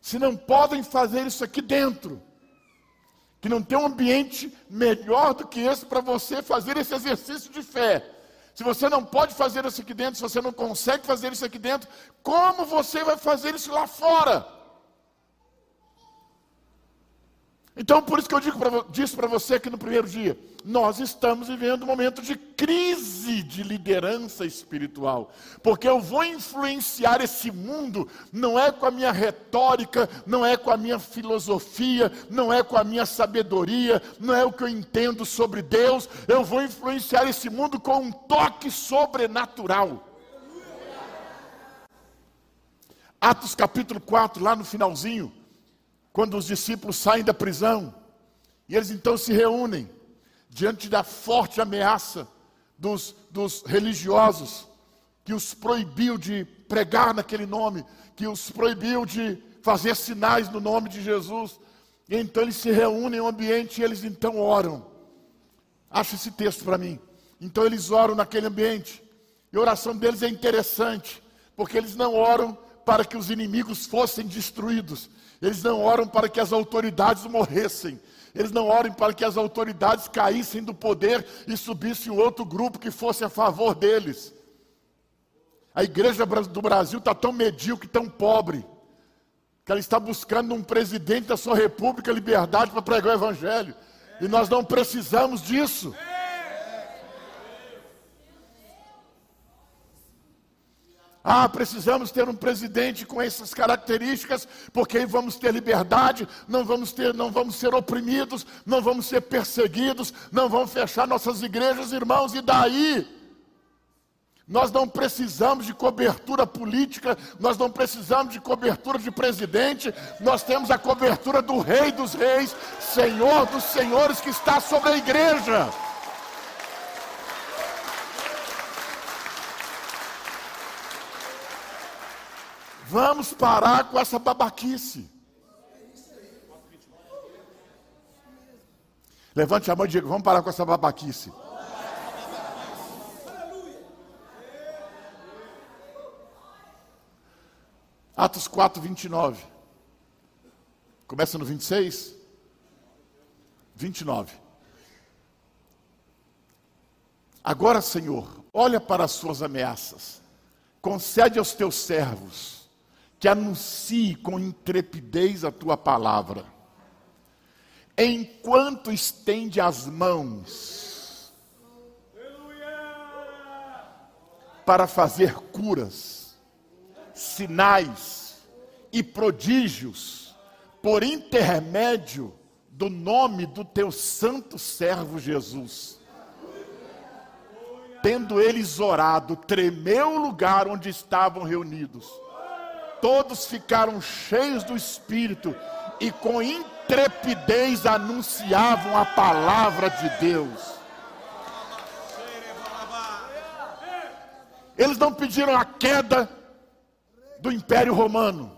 Se não podem fazer isso aqui dentro, que não tem um ambiente melhor do que esse para você fazer esse exercício de fé. Se você não pode fazer isso aqui dentro, se você não consegue fazer isso aqui dentro, como você vai fazer isso lá fora? Então, por isso que eu pra, disse para você aqui no primeiro dia: nós estamos vivendo um momento de crise de liderança espiritual, porque eu vou influenciar esse mundo, não é com a minha retórica, não é com a minha filosofia, não é com a minha sabedoria, não é o que eu entendo sobre Deus, eu vou influenciar esse mundo com um toque sobrenatural. Atos capítulo 4, lá no finalzinho quando os discípulos saem da prisão, e eles então se reúnem diante da forte ameaça dos, dos religiosos, que os proibiu de pregar naquele nome, que os proibiu de fazer sinais no nome de Jesus. E então eles se reúnem em um ambiente e eles então oram. Acha esse texto para mim. Então eles oram naquele ambiente. E a oração deles é interessante, porque eles não oram para que os inimigos fossem destruídos, eles não oram para que as autoridades morressem. Eles não oram para que as autoridades caíssem do poder e subisse um outro grupo que fosse a favor deles. A igreja do Brasil está tão medíocre, tão pobre, que ela está buscando um presidente da sua república, liberdade para pregar o evangelho. E nós não precisamos disso. Ah, precisamos ter um presidente com essas características, porque aí vamos ter liberdade, não vamos ter, não vamos ser oprimidos, não vamos ser perseguidos, não vamos fechar nossas igrejas, irmãos, e daí? Nós não precisamos de cobertura política, nós não precisamos de cobertura de presidente, nós temos a cobertura do Rei dos Reis, Senhor dos Senhores que está sobre a igreja. Vamos parar com essa babaquice. Levante a mão e diga: vamos parar com essa babaquice. Atos 4, 29. Começa no 26. 29. Agora, Senhor, olha para as suas ameaças. Concede aos teus servos que anuncie com intrepidez a tua palavra, enquanto estende as mãos para fazer curas, sinais e prodígios por intermédio do nome do teu santo servo Jesus. Tendo eles orado, tremeu o lugar onde estavam reunidos. Todos ficaram cheios do Espírito e com intrepidez anunciavam a palavra de Deus. Eles não pediram a queda do Império Romano.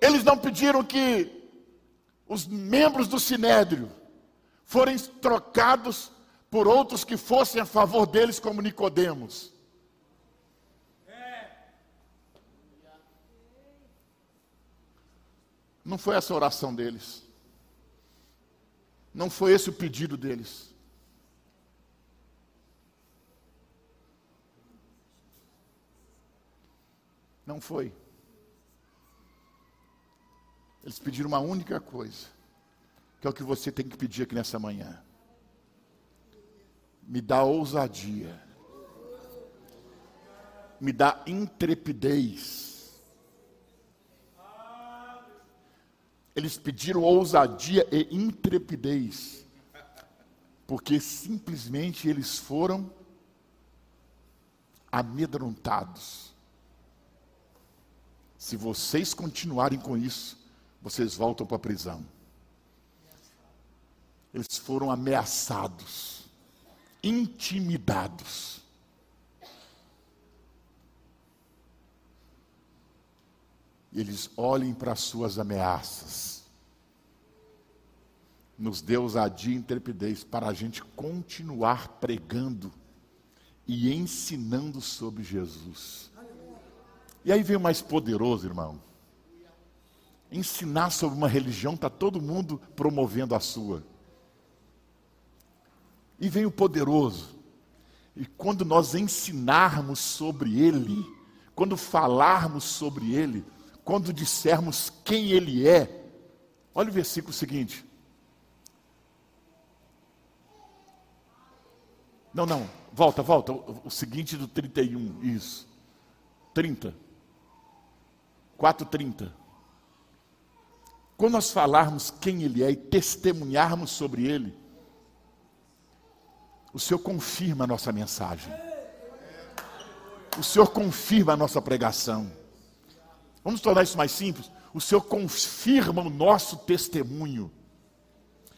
Eles não pediram que os membros do Sinédrio forem trocados por outros que fossem a favor deles, como Nicodemos. Não foi essa a oração deles. Não foi esse o pedido deles. Não foi. Eles pediram uma única coisa, que é o que você tem que pedir aqui nessa manhã. Me dá ousadia. Me dá intrepidez. Eles pediram ousadia e intrepidez, porque simplesmente eles foram amedrontados. Se vocês continuarem com isso, vocês voltam para a prisão. Eles foram ameaçados, intimidados. E eles olhem para as suas ameaças. Nos dê ousadia e intrepidez para a gente continuar pregando e ensinando sobre Jesus. E aí vem o mais poderoso, irmão. Ensinar sobre uma religião, está todo mundo promovendo a sua. E vem o poderoso. E quando nós ensinarmos sobre ele, quando falarmos sobre ele, quando dissermos quem ele é, olha o versículo seguinte. Não, não, volta, volta. O, seguinte do 31, isso. 30. 4,30. Quando nós falarmos quem Ele é e testemunharmos sobre Ele, o Senhor confirma a nossa mensagem. O Senhor confirma a nossa pregação. Vamos tornar isso mais simples? O Senhor confirma o nosso testemunho,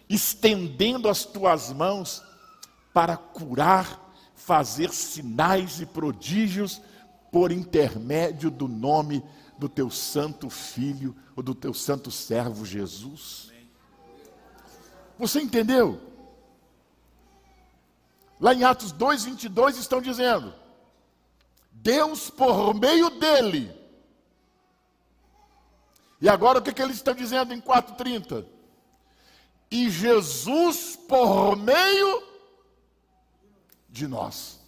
estendendo as tuas mãos para curar, fazer sinais e prodígios por intermédio do nome do teu santo filho ou do teu santo servo Jesus. Você entendeu? Lá em Atos 2, 22 estão dizendo: Deus por meio dele. E agora o que, que eles estão dizendo em 4,30? E Jesus por meio de nós.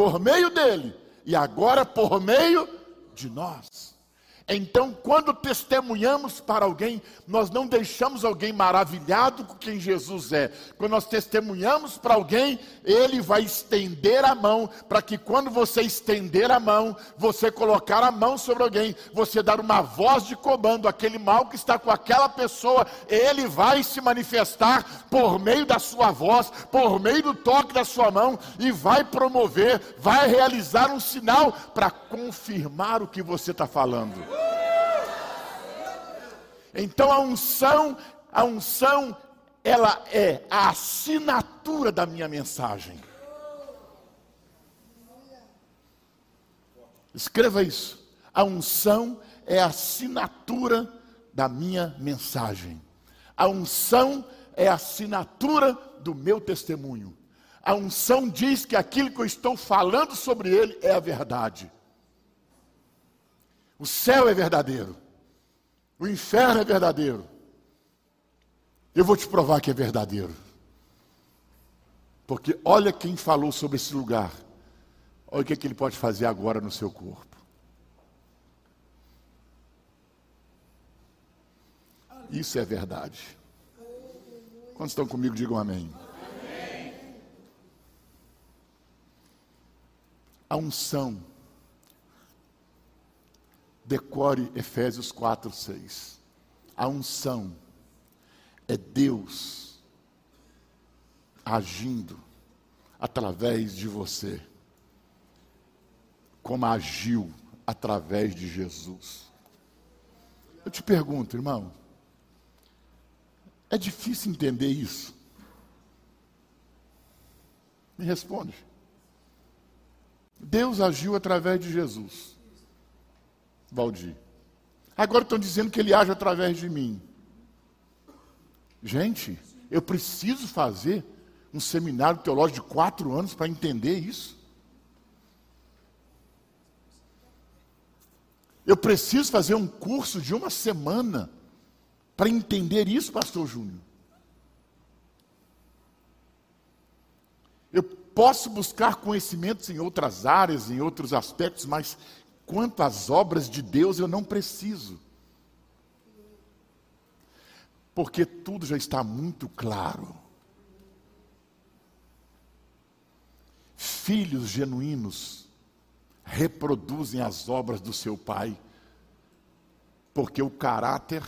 por meio dele e agora por meio de nós. Então, quando testemunhamos para alguém, nós não deixamos alguém maravilhado com quem Jesus é. Quando nós testemunhamos para alguém, ele vai estender a mão, para que quando você estender a mão, você colocar a mão sobre alguém, você dar uma voz de comando, aquele mal que está com aquela pessoa, ele vai se manifestar por meio da sua voz, por meio do toque da sua mão, e vai promover, vai realizar um sinal para confirmar o que você está falando. Então a unção, a unção, ela é a assinatura da minha mensagem. Escreva isso. A unção é a assinatura da minha mensagem. A unção é a assinatura do meu testemunho. A unção diz que aquilo que eu estou falando sobre ele é a verdade. O céu é verdadeiro. O inferno é verdadeiro. Eu vou te provar que é verdadeiro. Porque olha quem falou sobre esse lugar. Olha o que, é que ele pode fazer agora no seu corpo. Isso é verdade. Quantos estão comigo, digam amém. amém. A unção Decore Efésios 4, 6. A unção é Deus agindo através de você, como agiu através de Jesus. Eu te pergunto, irmão, é difícil entender isso? Me responde. Deus agiu através de Jesus. Valdir. Agora estão dizendo que ele age através de mim. Gente, eu preciso fazer um seminário teológico de quatro anos para entender isso. Eu preciso fazer um curso de uma semana para entender isso, Pastor Júnior. Eu posso buscar conhecimentos em outras áreas, em outros aspectos, mas quanto às obras de Deus eu não preciso. Porque tudo já está muito claro. Filhos genuínos reproduzem as obras do seu pai, porque o caráter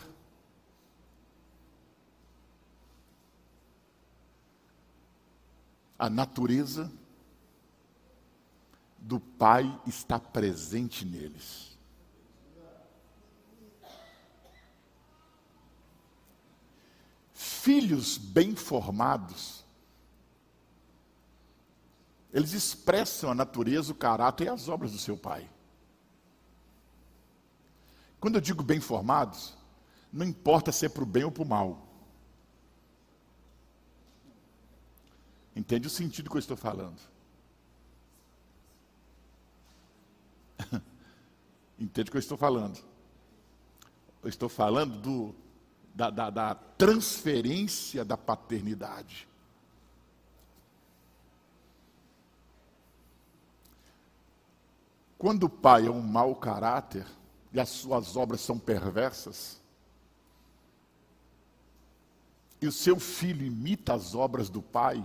a natureza do Pai está presente neles. Filhos bem formados, eles expressam a natureza, o caráter e as obras do seu Pai. Quando eu digo bem formados, não importa se é para o bem ou para o mal. Entende o sentido que eu estou falando? Entende o que eu estou falando? Eu estou falando do, da, da, da transferência da paternidade. Quando o pai é um mau caráter e as suas obras são perversas, e o seu filho imita as obras do pai,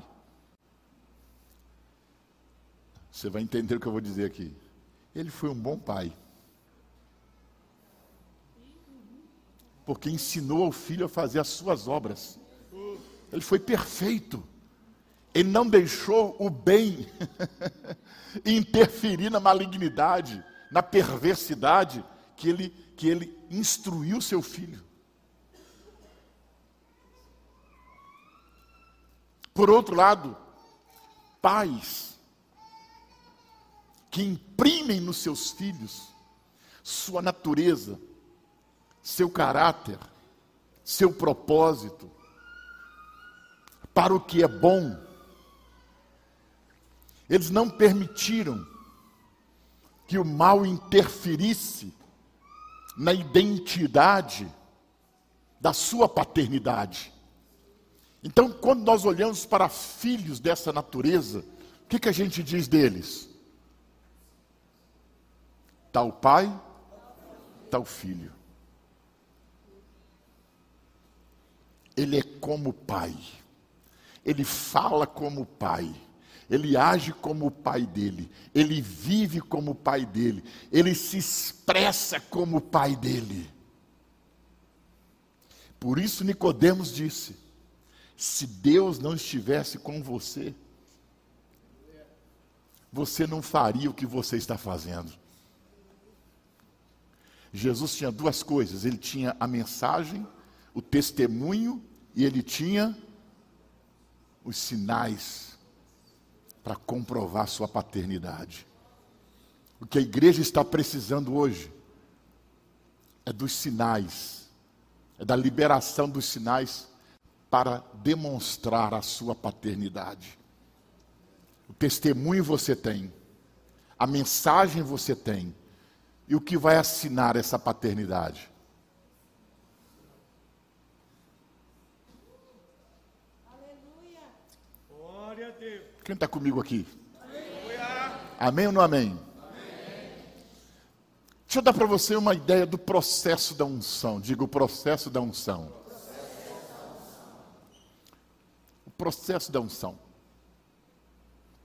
você vai entender o que eu vou dizer aqui. Ele foi um bom pai. Porque ensinou ao filho a fazer as suas obras. Ele foi perfeito. Ele não deixou o bem interferir na malignidade, na perversidade que ele, que ele instruiu seu filho. Por outro lado, pais que imprimem nos seus filhos sua natureza, seu caráter, seu propósito, para o que é bom. Eles não permitiram que o mal interferisse na identidade da sua paternidade. Então, quando nós olhamos para filhos dessa natureza, o que, que a gente diz deles? Tal pai, tal filho. Ele é como pai. Ele fala como pai. Ele age como o pai dele. Ele vive como o pai dele. Ele se expressa como o pai dele. Por isso Nicodemos disse: se Deus não estivesse com você, você não faria o que você está fazendo. Jesus tinha duas coisas: ele tinha a mensagem, o testemunho, e ele tinha os sinais para comprovar sua paternidade. O que a igreja está precisando hoje é dos sinais, é da liberação dos sinais para demonstrar a sua paternidade. O testemunho você tem, a mensagem você tem, e o que vai assinar essa paternidade? Aleluia. Glória a Deus. Quem está comigo aqui? Aleluia. Amém ou não amém? amém? Deixa eu dar para você uma ideia do processo da unção. Diga o processo da unção. O processo da unção.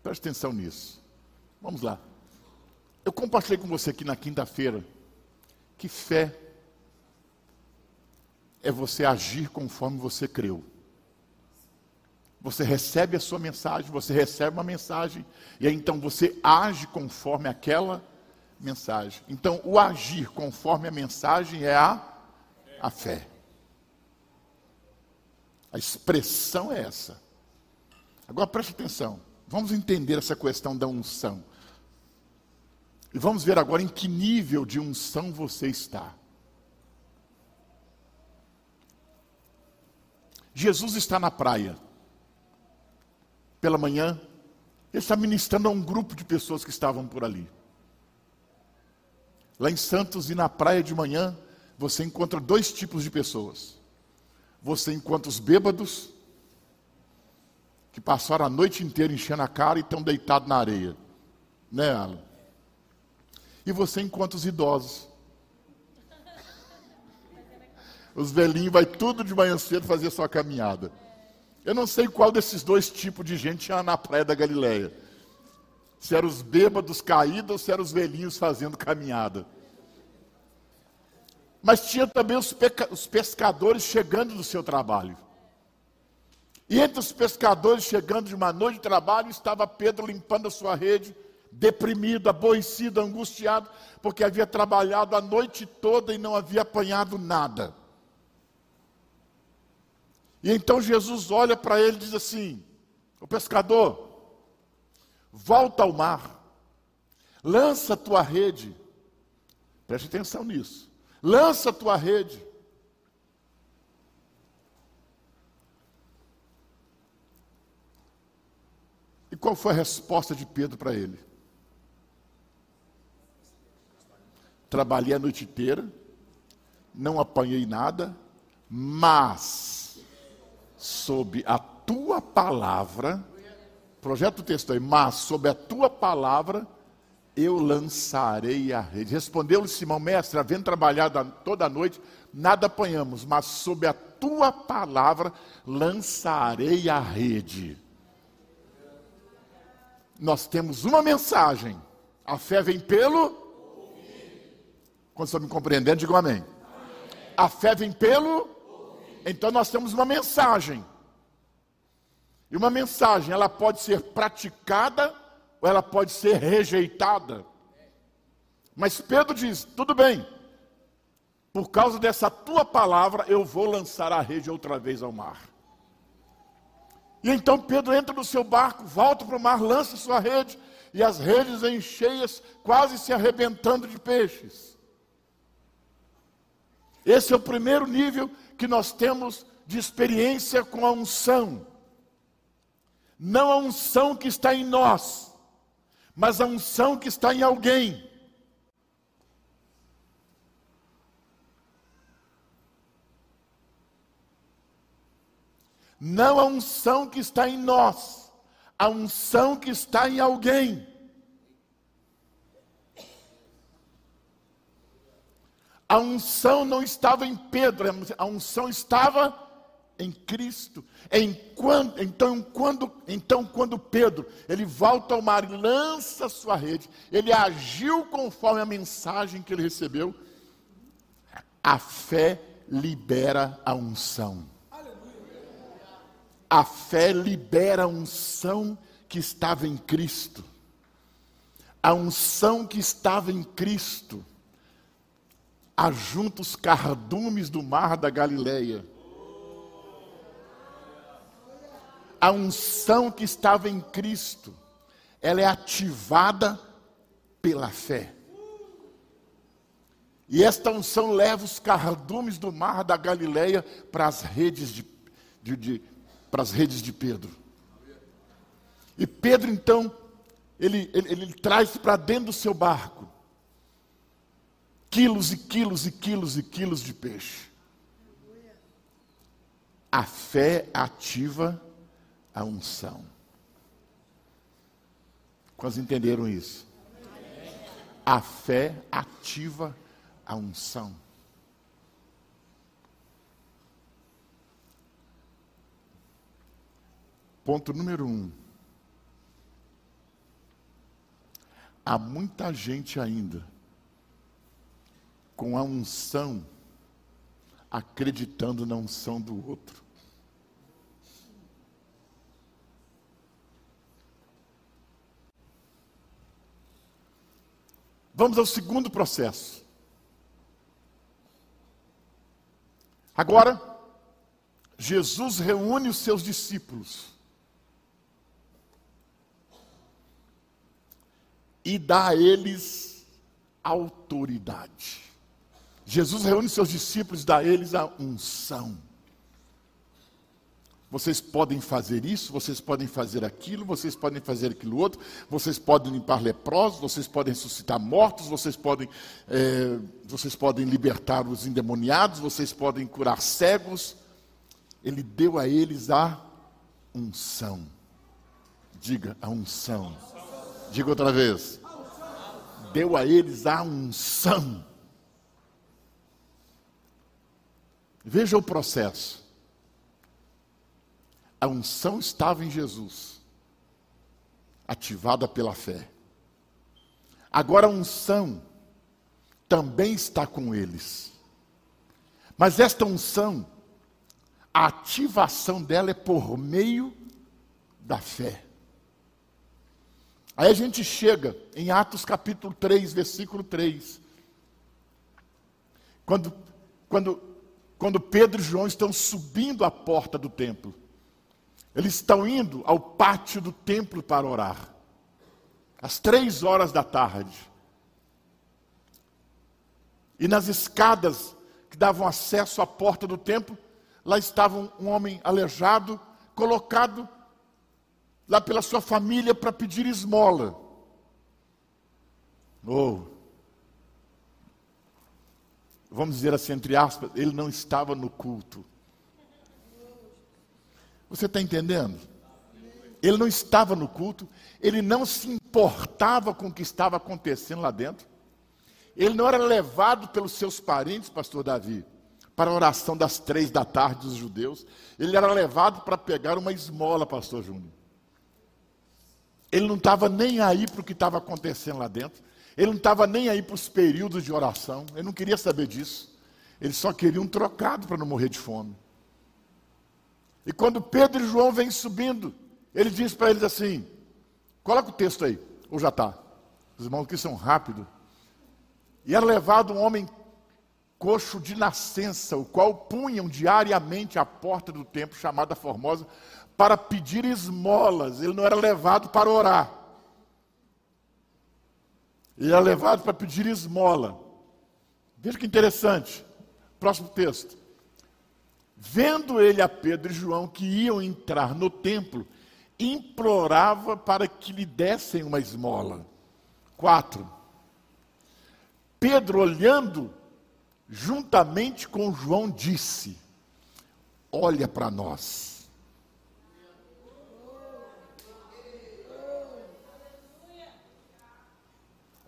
Preste atenção nisso. Vamos lá. Eu compartilhei com você aqui na quinta-feira que fé é você agir conforme você creu. Você recebe a sua mensagem, você recebe uma mensagem, e aí então você age conforme aquela mensagem. Então, o agir conforme a mensagem é a, a fé. A expressão é essa. Agora preste atenção. Vamos entender essa questão da unção. E vamos ver agora em que nível de unção você está. Jesus está na praia. Pela manhã, ele está ministrando a um grupo de pessoas que estavam por ali. Lá em Santos e na praia de manhã, você encontra dois tipos de pessoas. Você encontra os bêbados, que passaram a noite inteira enchendo a cara e estão deitados na areia. Né, Alan? E você encontra os idosos. Os velhinhos vai tudo de manhã cedo fazer sua caminhada. Eu não sei qual desses dois tipos de gente tinha na praia da Galileia. Se eram os bêbados caídos ou se eram os velhinhos fazendo caminhada. Mas tinha também os, os pescadores chegando do seu trabalho. E entre os pescadores chegando de uma noite de trabalho, estava Pedro limpando a sua rede, deprimido, aborrecido, angustiado, porque havia trabalhado a noite toda e não havia apanhado nada. E então Jesus olha para ele e diz assim: O pescador, volta ao mar, lança a tua rede, preste atenção nisso, lança a tua rede. E qual foi a resposta de Pedro para ele? Trabalhei a noite inteira, não apanhei nada, mas sob a tua palavra, projeto o texto aí, mas sob a tua palavra eu lançarei a rede. Respondeu-lhe Simão, mestre, havendo trabalhado toda a noite, nada apanhamos, mas sob a tua palavra lançarei a rede. Nós temos uma mensagem. A fé vem pelo. Quando estão me compreendendo, digam amém. amém. A fé vem pelo então nós temos uma mensagem. E uma mensagem, ela pode ser praticada ou ela pode ser rejeitada. Mas Pedro diz: tudo bem, por causa dessa tua palavra, eu vou lançar a rede outra vez ao mar. E então Pedro entra no seu barco, volta para o mar, lança sua rede, e as redes vêm cheias, quase se arrebentando de peixes. Esse é o primeiro nível que nós temos de experiência com a unção. Não a unção que está em nós, mas a unção que está em alguém. Não a unção que está em nós, a unção que está em alguém. A unção não estava em Pedro, a unção estava em Cristo. Enquanto, então, quando, então, quando Pedro ele volta ao mar e lança sua rede, ele agiu conforme a mensagem que ele recebeu. A fé libera a unção. A fé libera a unção que estava em Cristo. A unção que estava em Cristo ajunta os cardumes do mar da Galileia. A unção que estava em Cristo, ela é ativada pela fé. E esta unção leva os cardumes do mar da Galileia para as redes de, de, de para as redes de Pedro. E Pedro então, ele, ele, ele traz para dentro do seu barco quilos e quilos e quilos e quilos de peixe. A fé ativa a unção. Quantos entenderam isso? A fé ativa a unção. Ponto número um. Há muita gente ainda com a unção, acreditando na unção do outro. Vamos ao segundo processo. Agora, Jesus reúne os seus discípulos e dá a eles autoridade. Jesus reúne seus discípulos e dá a eles a unção. Vocês podem fazer isso, vocês podem fazer aquilo, vocês podem fazer aquilo outro, vocês podem limpar leprosos, vocês podem ressuscitar mortos, vocês podem, é, vocês podem libertar os endemoniados, vocês podem curar cegos. Ele deu a eles a unção. Diga, a unção. Diga outra vez. Deu a eles a unção. Veja o processo. A unção estava em Jesus, ativada pela fé. Agora a unção também está com eles. Mas esta unção, a ativação dela é por meio da fé. Aí a gente chega em Atos capítulo 3, versículo 3. Quando, quando, quando Pedro e João estão subindo a porta do templo. Eles estão indo ao pátio do templo para orar. Às três horas da tarde. E nas escadas que davam acesso à porta do templo, lá estava um homem aleijado, colocado lá pela sua família para pedir esmola. Oh. Vamos dizer assim, entre aspas, ele não estava no culto. Você está entendendo? Ele não estava no culto, ele não se importava com o que estava acontecendo lá dentro. Ele não era levado pelos seus parentes, pastor Davi, para a oração das três da tarde dos judeus. Ele era levado para pegar uma esmola, pastor Júnior. Ele não estava nem aí para o que estava acontecendo lá dentro. Ele não estava nem aí para os períodos de oração. Ele não queria saber disso. Ele só queria um trocado para não morrer de fome. E quando Pedro e João vêm subindo, ele diz para eles assim: coloca o texto aí, ou já está. Os irmãos aqui são rápidos. E era levado um homem coxo de nascença, o qual punham diariamente à porta do templo, chamada Formosa, para pedir esmolas. Ele não era levado para orar. Ele era levado para pedir esmola. Veja que interessante. Próximo texto. Vendo ele a Pedro e João que iam entrar no templo, implorava para que lhe dessem uma esmola. Quatro. Pedro, olhando, juntamente com João, disse: Olha para nós.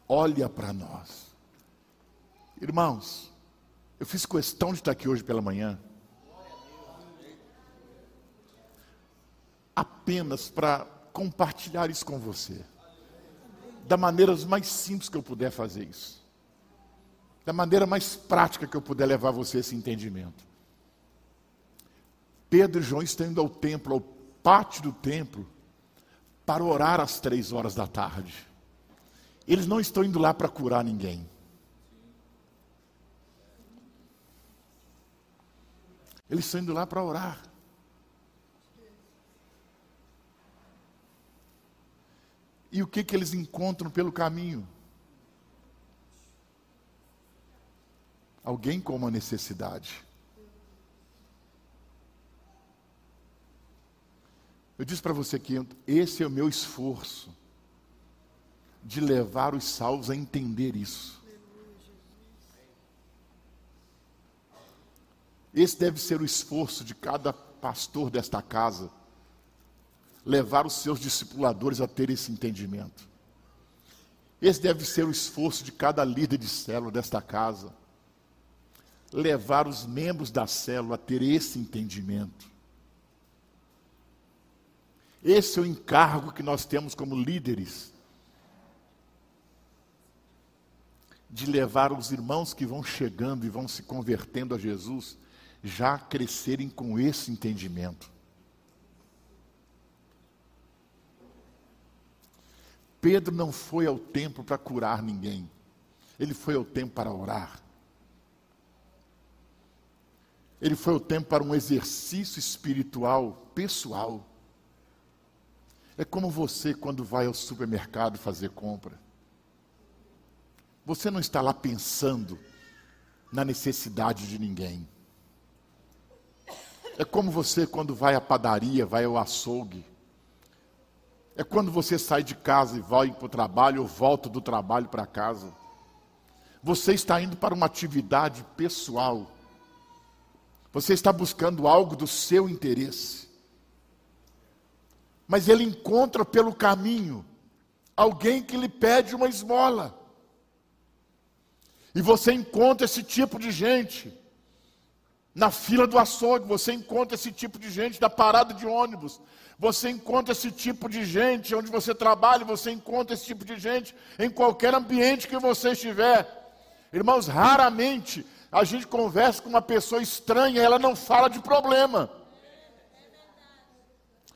Olha para nós. Irmãos, eu fiz questão de estar aqui hoje pela manhã apenas para compartilhar isso com você. Da maneira mais simples que eu puder fazer isso. Da maneira mais prática que eu puder levar você esse entendimento. Pedro e João estão indo ao templo, ao pátio do templo, para orar às três horas da tarde. Eles não estão indo lá para curar ninguém. Eles estão indo lá para orar. E o que, que eles encontram pelo caminho? Alguém com uma necessidade. Eu disse para você que esse é o meu esforço de levar os salvos a entender isso. Esse deve ser o esforço de cada pastor desta casa levar os seus discipuladores a ter esse entendimento. Esse deve ser o esforço de cada líder de célula desta casa. Levar os membros da célula a ter esse entendimento. Esse é o encargo que nós temos como líderes. De levar os irmãos que vão chegando e vão se convertendo a Jesus já crescerem com esse entendimento. Pedro não foi ao templo para curar ninguém, ele foi ao templo para orar. Ele foi ao templo para um exercício espiritual pessoal. É como você quando vai ao supermercado fazer compra. Você não está lá pensando na necessidade de ninguém. É como você quando vai à padaria, vai ao açougue. É quando você sai de casa e vai para o trabalho ou volta do trabalho para casa. Você está indo para uma atividade pessoal. Você está buscando algo do seu interesse. Mas ele encontra pelo caminho alguém que lhe pede uma esmola. E você encontra esse tipo de gente na fila do açougue, você encontra esse tipo de gente da parada de ônibus, você encontra esse tipo de gente onde você trabalha, você encontra esse tipo de gente em qualquer ambiente que você estiver. Irmãos, raramente a gente conversa com uma pessoa estranha e ela não fala de problema.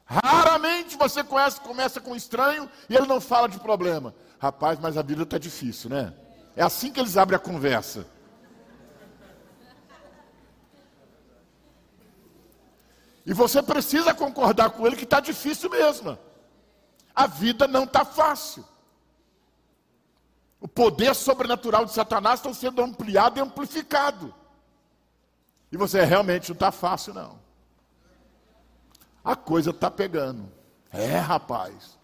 Raramente você conhece, começa com um estranho e ele não fala de problema. Rapaz, mas a vida está difícil, né? É assim que eles abrem a conversa. E você precisa concordar com ele que está difícil mesmo. A vida não está fácil. O poder sobrenatural de Satanás está sendo ampliado e amplificado. E você realmente não está fácil, não. A coisa está pegando. É, rapaz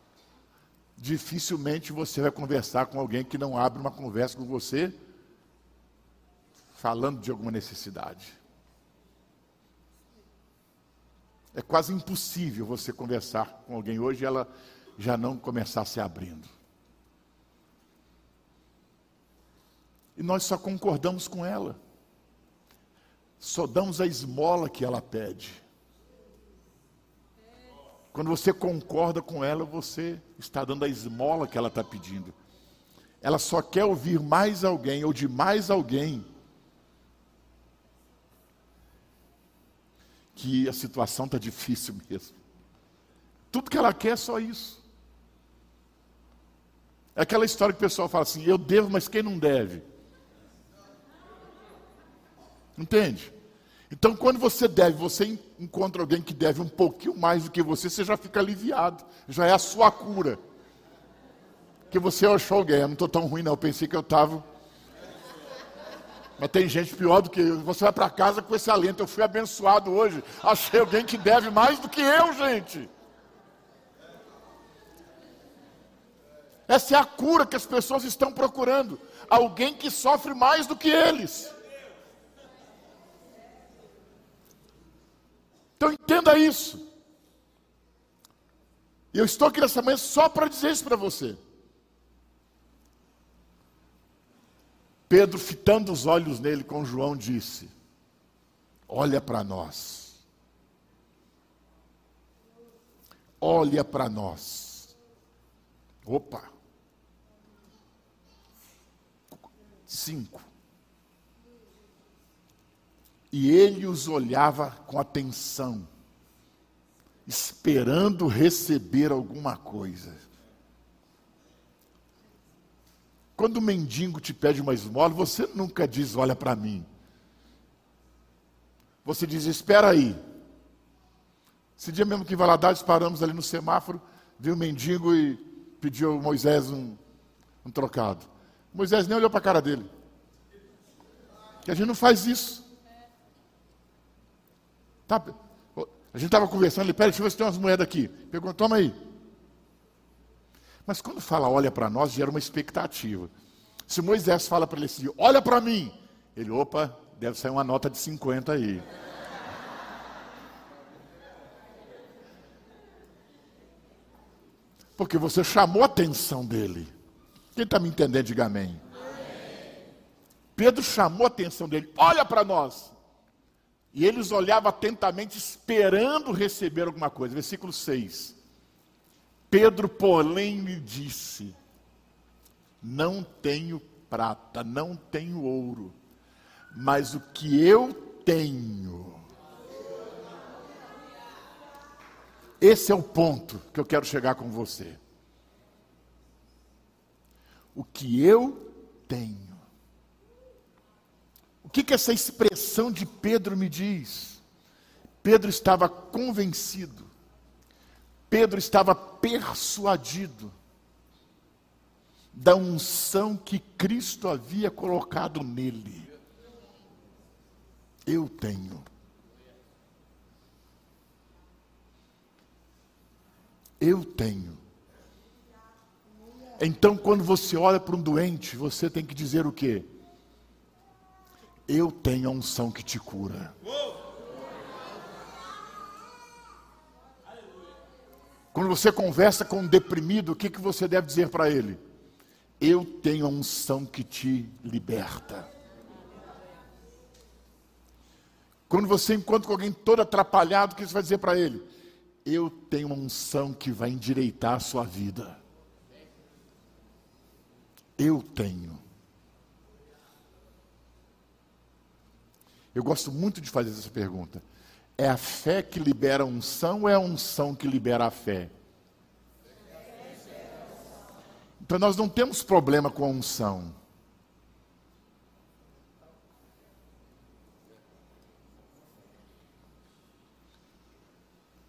dificilmente você vai conversar com alguém que não abre uma conversa com você falando de alguma necessidade. É quase impossível você conversar com alguém hoje e ela já não começar se abrindo. E nós só concordamos com ela. Só damos a esmola que ela pede. Quando você concorda com ela, você está dando a esmola que ela está pedindo. Ela só quer ouvir mais alguém ou de mais alguém que a situação está difícil mesmo. Tudo que ela quer é só isso. É aquela história que o pessoal fala assim: eu devo, mas quem não deve? Entende? Então, quando você deve, você encontra alguém que deve um pouquinho mais do que você, você já fica aliviado, já é a sua cura. Que você achou alguém, eu não estou tão ruim, não, eu pensei que eu estava. Mas tem gente pior do que eu. Você vai para casa com esse alento. Eu fui abençoado hoje. Achei alguém que deve mais do que eu, gente. Essa é a cura que as pessoas estão procurando. Alguém que sofre mais do que eles. Então entenda isso. E eu estou aqui nessa manhã só para dizer isso para você. Pedro, fitando os olhos nele com João, disse: Olha para nós. Olha para nós. Opa. Cinco e ele os olhava com atenção, esperando receber alguma coisa. Quando o mendigo te pede uma esmola, você nunca diz: Olha para mim. Você diz: Espera aí. Esse dia mesmo que em Valadares paramos ali no semáforo, viu o mendigo e pediu a Moisés um, um trocado. Moisés nem olhou para a cara dele. Que a gente não faz isso. Tá, a gente estava conversando, ele, peraí, deixa eu ver se tem umas moedas aqui. Perguntou, toma aí. Mas quando fala olha para nós, gera uma expectativa. Se Moisés fala para ele assim, olha para mim, ele, opa, deve sair uma nota de 50 aí. Porque você chamou a atenção dele. Quem está me entendendo, diga amém. amém. Pedro chamou a atenção dele, olha para nós. E eles olhavam atentamente, esperando receber alguma coisa. Versículo 6. Pedro, porém, lhe disse: Não tenho prata, não tenho ouro, mas o que eu tenho. Esse é o ponto que eu quero chegar com você. O que eu tenho. Que, que essa expressão de Pedro me diz? Pedro estava convencido, Pedro estava persuadido da unção que Cristo havia colocado nele. Eu tenho. Eu tenho. Então, quando você olha para um doente, você tem que dizer o quê? Eu tenho a unção que te cura. Quando você conversa com um deprimido, o que, que você deve dizer para ele? Eu tenho a unção que te liberta. Quando você encontra com alguém todo atrapalhado, o que você vai dizer para ele? Eu tenho uma unção que vai endireitar a sua vida. Eu tenho. Eu gosto muito de fazer essa pergunta. É a fé que libera a unção ou é a unção que libera a fé? Então nós não temos problema com a unção.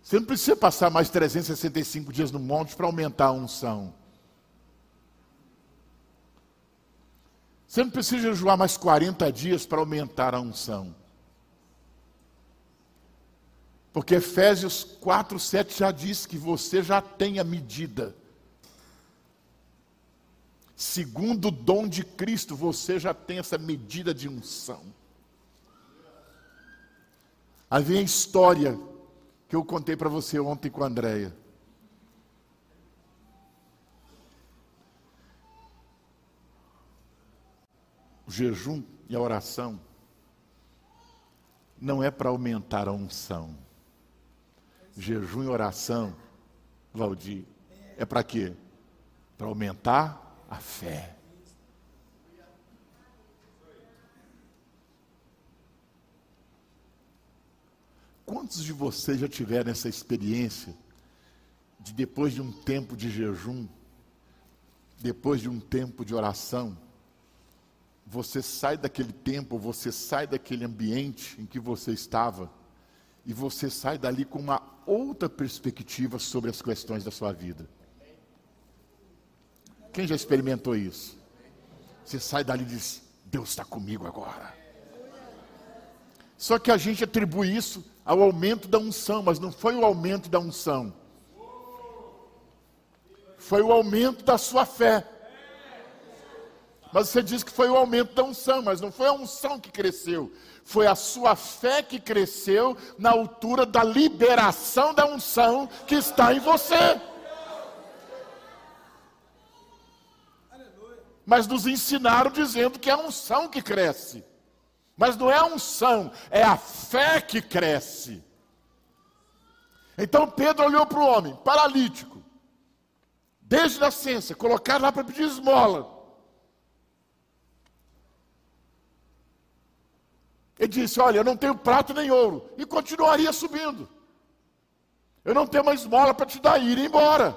Você não precisa passar mais 365 dias no monte para aumentar a unção. Você não precisa jejuar mais 40 dias para aumentar a unção. Porque Efésios 4, 7 já diz que você já tem a medida segundo o dom de Cristo, você já tem essa medida de unção. Aí vem a história que eu contei para você ontem com a Andréia. O jejum e a oração não é para aumentar a unção. Jejum e oração, Valdir, é para quê? Para aumentar a fé. Quantos de vocês já tiveram essa experiência de depois de um tempo de jejum, depois de um tempo de oração, você sai daquele tempo, você sai daquele ambiente em que você estava e você sai dali com uma outra perspectiva sobre as questões da sua vida. Quem já experimentou isso? Você sai dali e diz: Deus está comigo agora. Só que a gente atribui isso ao aumento da unção, mas não foi o aumento da unção, foi o aumento da sua fé. Mas você diz que foi o aumento da unção, mas não foi a unção que cresceu, foi a sua fé que cresceu na altura da liberação da unção que está em você. mas nos ensinaram dizendo que é a unção que cresce. Mas não é a unção, é a fé que cresce. Então Pedro olhou para o homem, paralítico, desde nascença, colocado lá para pedir esmola. Ele disse: Olha, eu não tenho prato nem ouro, e continuaria subindo. Eu não tenho uma esmola para te dar, ir embora.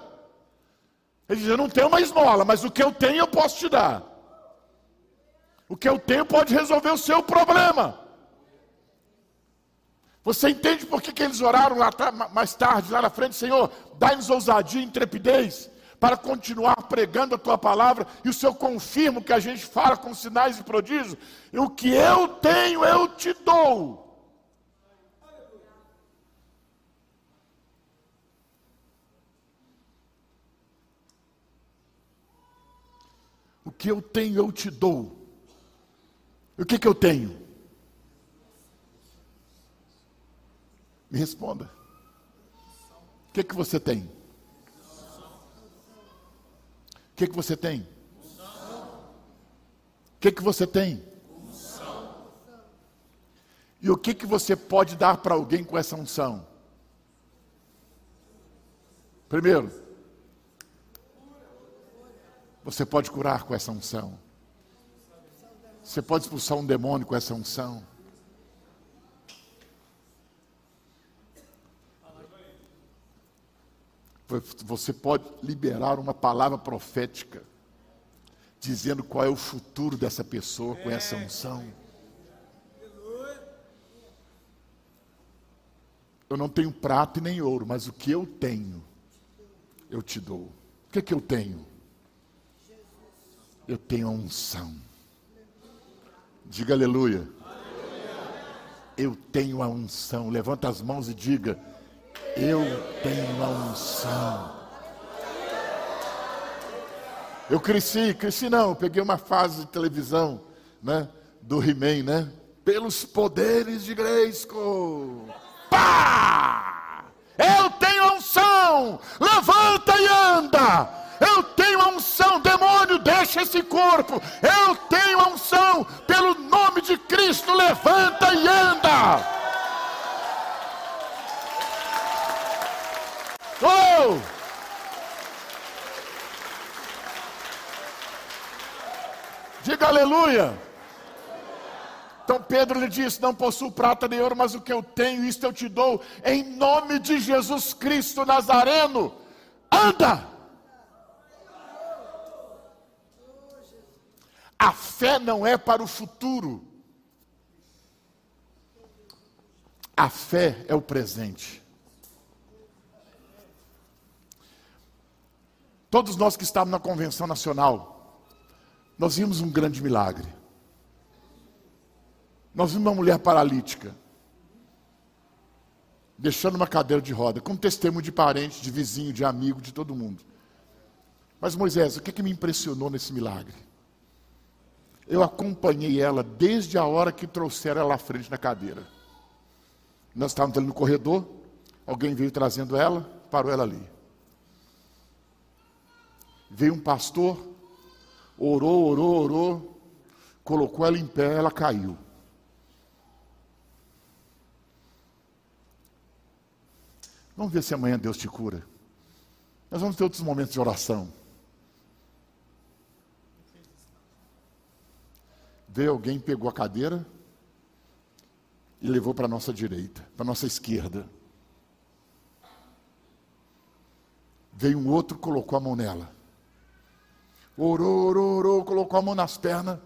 Ele diz: Eu não tenho uma esmola, mas o que eu tenho eu posso te dar. O que eu tenho pode resolver o seu problema. Você entende por que, que eles oraram lá mais tarde, lá na frente, Senhor, dai-nos ousadia e intrepidez para continuar pregando a tua palavra, e o Senhor confirma o que a gente fala com sinais e prodígios. E o que eu tenho, eu te dou. O que eu tenho, eu te dou. O que, que eu tenho? Me responda. O que, que você tem? O que, que você tem? O que, que você tem? E o que, que você pode dar para alguém com essa unção? Primeiro, você pode curar com essa unção. Você pode expulsar um demônio com essa unção. Você pode liberar uma palavra profética, dizendo qual é o futuro dessa pessoa com essa unção. Eu não tenho prata e nem ouro, mas o que eu tenho, eu te dou. O que é que eu tenho? Eu tenho a unção. Diga aleluia. Eu tenho a unção. Levanta as mãos e diga: Eu tenho a unção. Eu cresci, cresci não, peguei uma fase de televisão, né? Do He-Man, né? Pelos poderes de Grayskull. Pá! Eu tenho a unção! Levanta e anda! Eu tenho a unção, demônio, deixa esse corpo. Eu tenho a unção, pelo nome de Cristo, levanta e anda. Oh! Diga aleluia. Então Pedro lhe disse: Não possuo prata nem ouro, mas o que eu tenho, isto eu te dou, em nome de Jesus Cristo Nazareno. Anda! A fé não é para o futuro. A fé é o presente. Todos nós que estávamos na convenção nacional, nós vimos um grande milagre. Nós vimos uma mulher paralítica, deixando uma cadeira de roda, com testemunho de parente, de vizinho, de amigo, de todo mundo. Mas Moisés, o que, que me impressionou nesse milagre? Eu acompanhei ela desde a hora que trouxeram ela à frente na cadeira. Nós estávamos ali no corredor, alguém veio trazendo ela, parou ela ali. Veio um pastor, orou, orou, orou, colocou ela em pé, ela caiu. Vamos ver se amanhã Deus te cura. Nós vamos ter outros momentos de oração. Veio alguém, pegou a cadeira e levou para a nossa direita, para a nossa esquerda. Veio um outro, colocou a mão nela. Orou, orou, orou, colocou a mão nas pernas,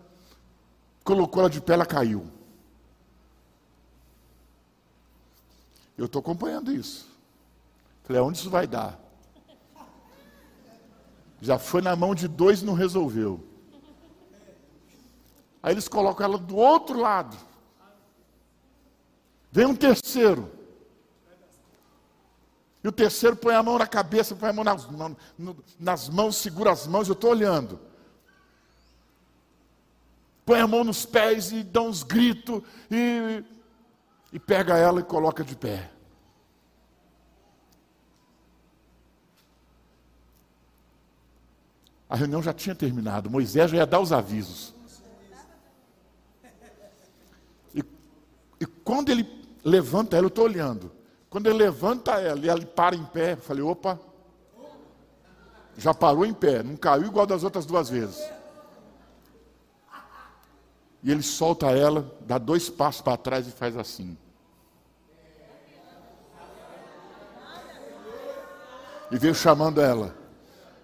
colocou ela de pé, ela caiu. Eu estou acompanhando isso. Falei, aonde isso vai dar? Já foi na mão de dois e não resolveu. Aí eles colocam ela do outro lado. Vem um terceiro. E o terceiro põe a mão na cabeça, põe a mão nas, nas mãos, segura as mãos, eu estou olhando. Põe a mão nos pés e dá uns gritos e, e pega ela e coloca de pé. A reunião já tinha terminado. Moisés já ia dar os avisos. E, e quando ele levanta ela, eu estou olhando. Quando ele levanta ela e ela para em pé, eu falei: opa, já parou em pé, não caiu igual das outras duas vezes. E ele solta ela, dá dois passos para trás e faz assim. E veio chamando ela.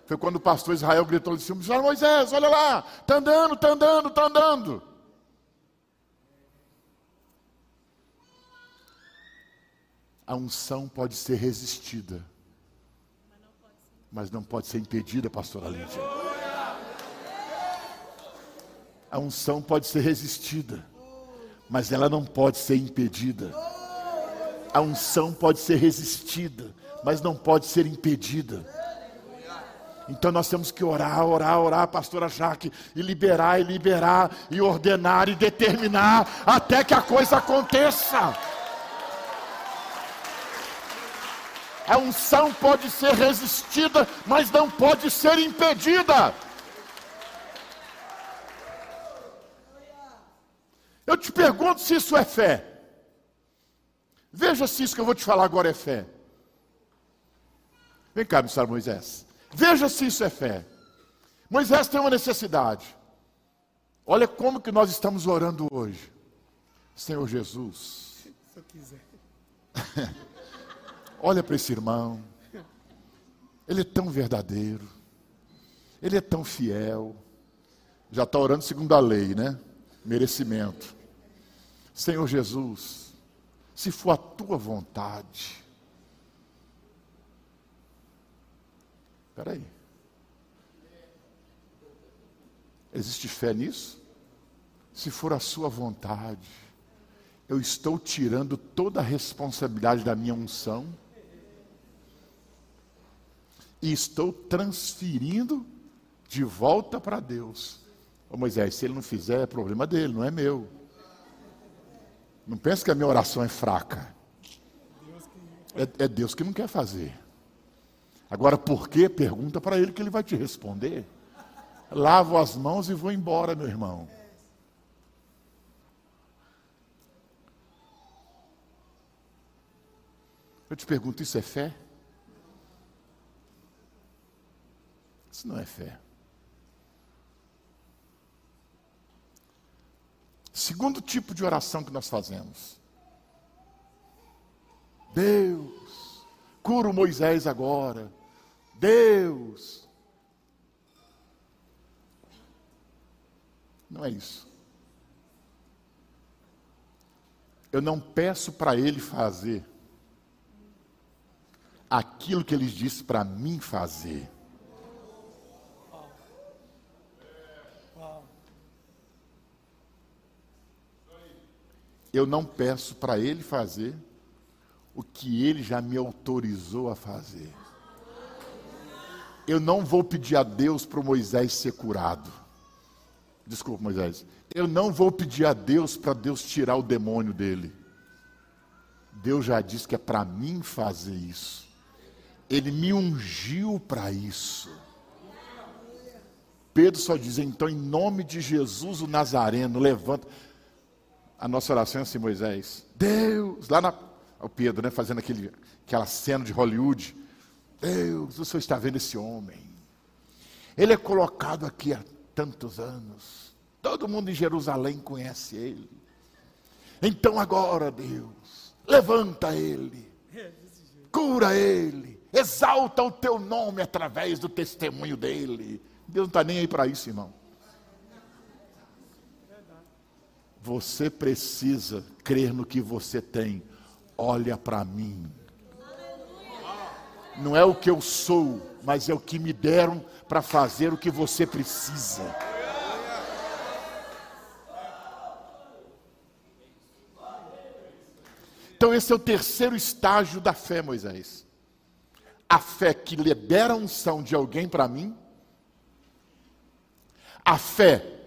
Foi quando o pastor Israel gritou de cima: Moisés, olha lá, está andando, está andando, está andando. A unção pode ser resistida, mas não pode ser impedida, pastora Lídia. A unção pode ser resistida, mas ela não pode ser impedida. A unção pode ser resistida, mas não pode ser impedida. Então nós temos que orar, orar, orar, pastora Jaque, e liberar, e liberar, e ordenar, e determinar, até que a coisa aconteça. A unção pode ser resistida, mas não pode ser impedida. Eu te pergunto se isso é fé. Veja se isso que eu vou te falar agora é fé. Vem cá, missário Moisés. Veja se isso é fé. Moisés tem uma necessidade. Olha como que nós estamos orando hoje. Senhor Jesus. Se eu quiser. Olha para esse irmão. Ele é tão verdadeiro. Ele é tão fiel. Já está orando segundo a lei, né? Merecimento. Senhor Jesus, se for a tua vontade. Espera aí. Existe fé nisso? Se for a sua vontade, eu estou tirando toda a responsabilidade da minha unção e estou transferindo de volta para Deus. Ô Moisés, se ele não fizer, é problema dele, não é meu. Não pense que a minha oração é fraca. É, é Deus que não quer fazer. Agora, por quê? Pergunta para ele que ele vai te responder. Lavo as mãos e vou embora, meu irmão. Eu te pergunto, isso é fé? Isso não é fé. Segundo tipo de oração que nós fazemos. Deus, cura o Moisés agora. Deus. Não é isso. Eu não peço para ele fazer aquilo que ele disse para mim fazer. Eu não peço para ele fazer o que ele já me autorizou a fazer. Eu não vou pedir a Deus para Moisés ser curado. Desculpa, Moisés. Eu não vou pedir a Deus para Deus tirar o demônio dele. Deus já disse que é para mim fazer isso. Ele me ungiu para isso. Pedro só diz, então, em nome de Jesus o Nazareno, levanta. A nossa oração é assim, Moisés. Deus, lá na. O Pedro, né, fazendo aquele, aquela cena de Hollywood. Deus, o Senhor está vendo esse homem. Ele é colocado aqui há tantos anos. Todo mundo em Jerusalém conhece ele. Então agora, Deus, levanta ele. Cura ele. Exalta o teu nome através do testemunho dele. Deus não está nem aí para isso, irmão. Você precisa crer no que você tem. Olha para mim. Não é o que eu sou, mas é o que me deram para fazer o que você precisa. Então, esse é o terceiro estágio da fé, Moisés. A fé que libera a unção de alguém para mim. A fé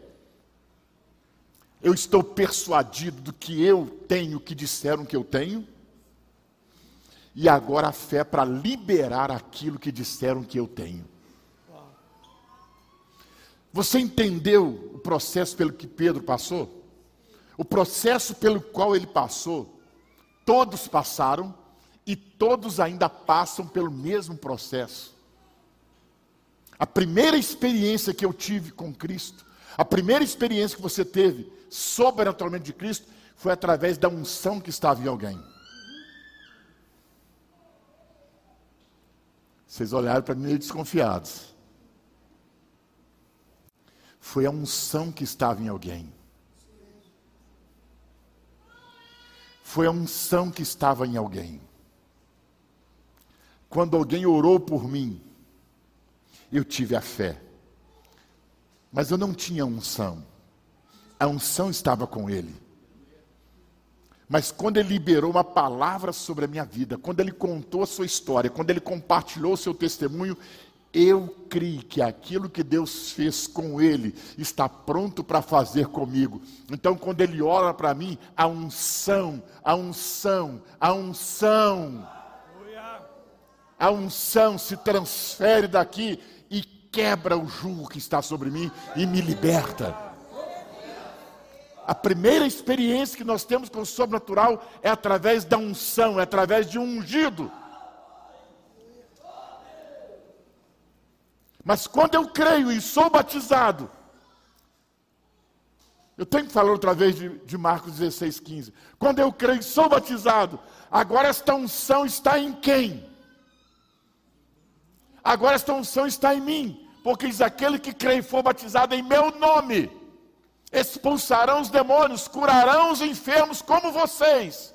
eu estou persuadido do que eu tenho, que disseram que eu tenho. E agora a fé para liberar aquilo que disseram que eu tenho. Você entendeu o processo pelo que Pedro passou? O processo pelo qual ele passou, todos passaram e todos ainda passam pelo mesmo processo. A primeira experiência que eu tive com Cristo, a primeira experiência que você teve, sobrenaturalmente de Cristo foi através da unção que estava em alguém. Vocês olharam para mim meio desconfiados. Foi a unção que estava em alguém. Foi a unção que estava em alguém. Quando alguém orou por mim, eu tive a fé. Mas eu não tinha unção a unção estava com ele. Mas quando ele liberou uma palavra sobre a minha vida, quando ele contou a sua história, quando ele compartilhou o seu testemunho, eu criei que aquilo que Deus fez com ele está pronto para fazer comigo. Então, quando ele ora para mim, a unção, a unção, a unção, a unção se transfere daqui e quebra o jugo que está sobre mim e me liberta. A primeira experiência que nós temos com o sobrenatural é através da unção, é através de um ungido. Mas quando eu creio e sou batizado, Eu tenho que falar outra vez de, de Marcos 16, 15. Quando eu creio e sou batizado, agora esta unção está em quem? Agora esta unção está em mim, porque diz aquele que crê e for batizado em meu nome, expulsarão os demônios, curarão os enfermos como vocês.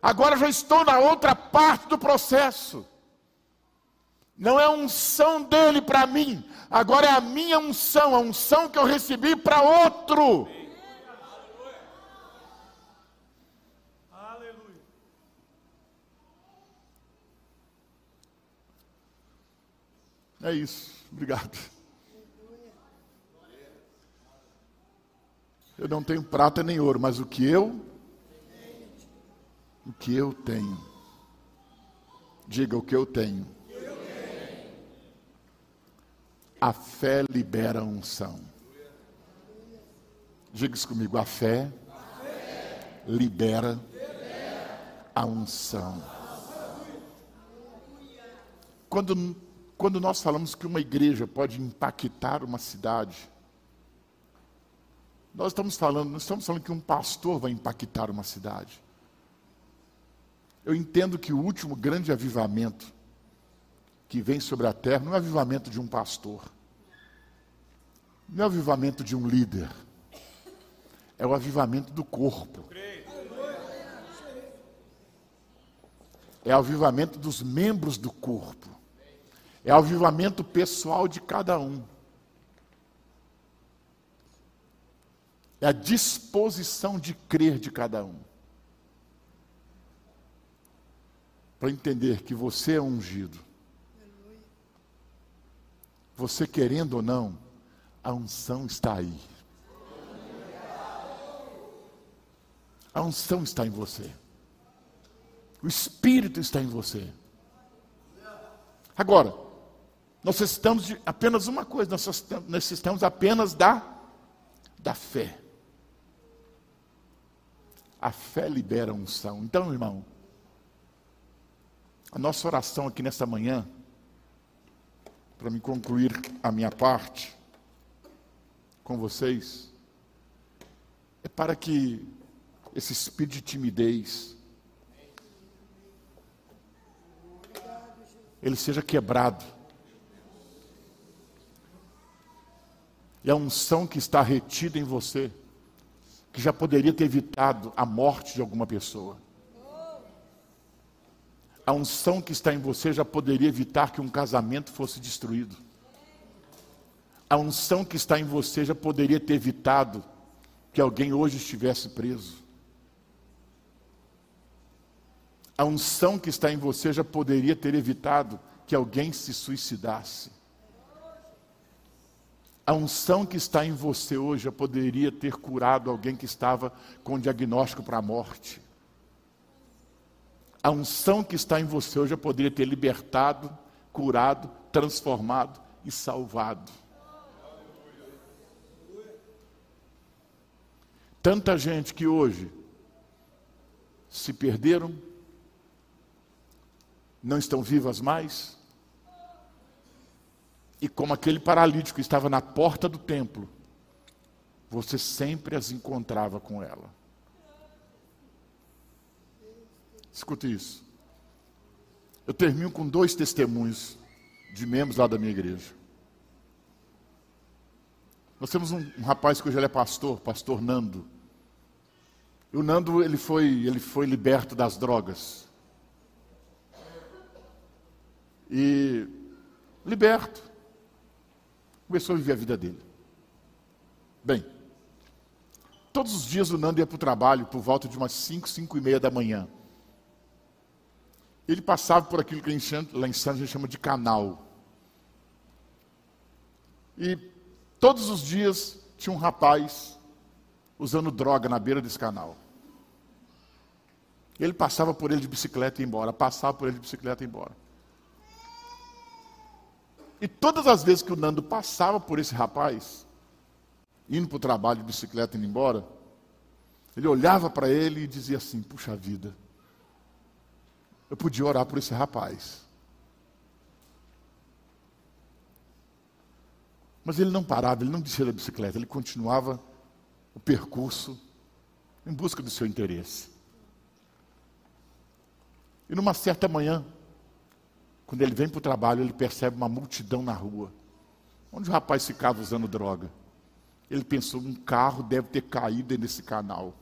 Agora já estou na outra parte do processo. Não é a unção dele para mim, agora é a minha unção, a unção que eu recebi para outro. Aleluia. É isso, obrigado. Eu não tenho prata nem ouro, mas o que eu o que eu tenho. Diga o que eu tenho. A fé libera a unção. Diga isso comigo, a fé, libera, libera a unção. Quando, quando nós falamos que uma igreja pode impactar uma cidade, nós estamos falando, não estamos falando que um pastor vai impactar uma cidade. Eu entendo que o último grande avivamento que vem sobre a terra não é o avivamento de um pastor, não é o avivamento de um líder, é o avivamento do corpo. É o avivamento dos membros do corpo. É o avivamento pessoal de cada um. É a disposição de crer de cada um. para entender que você é ungido. Você querendo ou não, a unção está aí. A unção está em você. O Espírito está em você. Agora, nós necessitamos de apenas uma coisa, nós necessitamos apenas da, da fé. A fé libera a unção. Então, irmão, a nossa oração aqui nessa manhã, para me concluir a minha parte com vocês, é para que esse espírito de timidez ele seja quebrado. E a unção que está retida em você, que já poderia ter evitado a morte de alguma pessoa a unção que está em você já poderia evitar que um casamento fosse destruído. A unção que está em você já poderia ter evitado que alguém hoje estivesse preso. A unção que está em você já poderia ter evitado que alguém se suicidasse. A unção que está em você hoje já poderia ter curado alguém que estava com diagnóstico para a morte. A unção que está em você hoje eu poderia ter libertado, curado, transformado e salvado. Tanta gente que hoje se perderam, não estão vivas mais, e como aquele paralítico estava na porta do templo, você sempre as encontrava com ela. Escute isso. Eu termino com dois testemunhos de membros lá da minha igreja. Nós temos um, um rapaz que hoje ele é pastor, pastor Nando. E o Nando ele foi, ele foi liberto das drogas. E liberto, começou a viver a vida dele. Bem, todos os dias o Nando ia para o trabalho por volta de umas 5, 5 e meia da manhã ele passava por aquilo que lá em Santos a gente chama de canal. E todos os dias tinha um rapaz usando droga na beira desse canal. Ele passava por ele de bicicleta e ia embora, passava por ele de bicicleta e ia embora. E todas as vezes que o Nando passava por esse rapaz, indo para o trabalho de bicicleta indo embora, ele olhava para ele e dizia assim: Puxa vida, eu podia orar por esse rapaz. Mas ele não parava, ele não descia da bicicleta, ele continuava o percurso em busca do seu interesse. E numa certa manhã, quando ele vem para o trabalho, ele percebe uma multidão na rua, onde o rapaz ficava usando droga. Ele pensou, um carro deve ter caído nesse canal.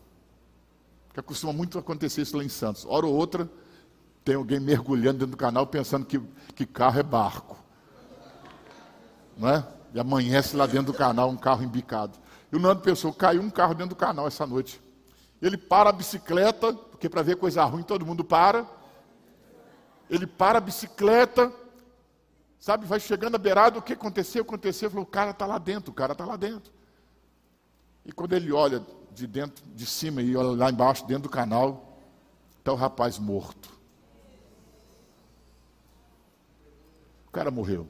Que costuma muito acontecer isso lá em Santos. Hora ou outra, tem alguém mergulhando dentro do canal pensando que, que carro é barco. Não é? E amanhece lá dentro do canal um carro embicado. E o Nando pensou, caiu um carro dentro do canal essa noite. Ele para a bicicleta, porque para ver coisa ruim todo mundo para. Ele para a bicicleta, sabe, vai chegando à beirada, o que aconteceu? Aconteceu, falou, o cara está lá dentro, o cara está lá dentro. E quando ele olha de dentro, de cima e olha lá embaixo, dentro do canal, está o rapaz morto. O cara morreu.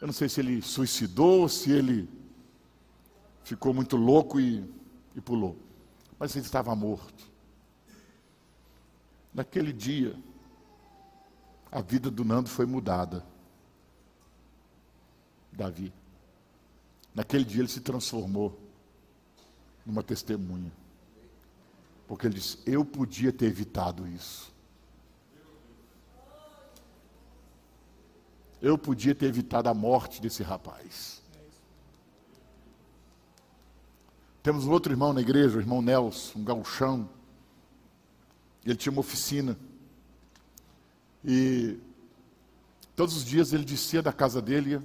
Eu não sei se ele suicidou, se ele ficou muito louco e, e pulou. Mas ele estava morto. Naquele dia, a vida do Nando foi mudada. Davi. Naquele dia ele se transformou numa testemunha. Porque ele disse: Eu podia ter evitado isso. Eu podia ter evitado a morte desse rapaz. Temos um outro irmão na igreja, o irmão Nelson, um gauchão. Ele tinha uma oficina. E todos os dias ele descia da casa dele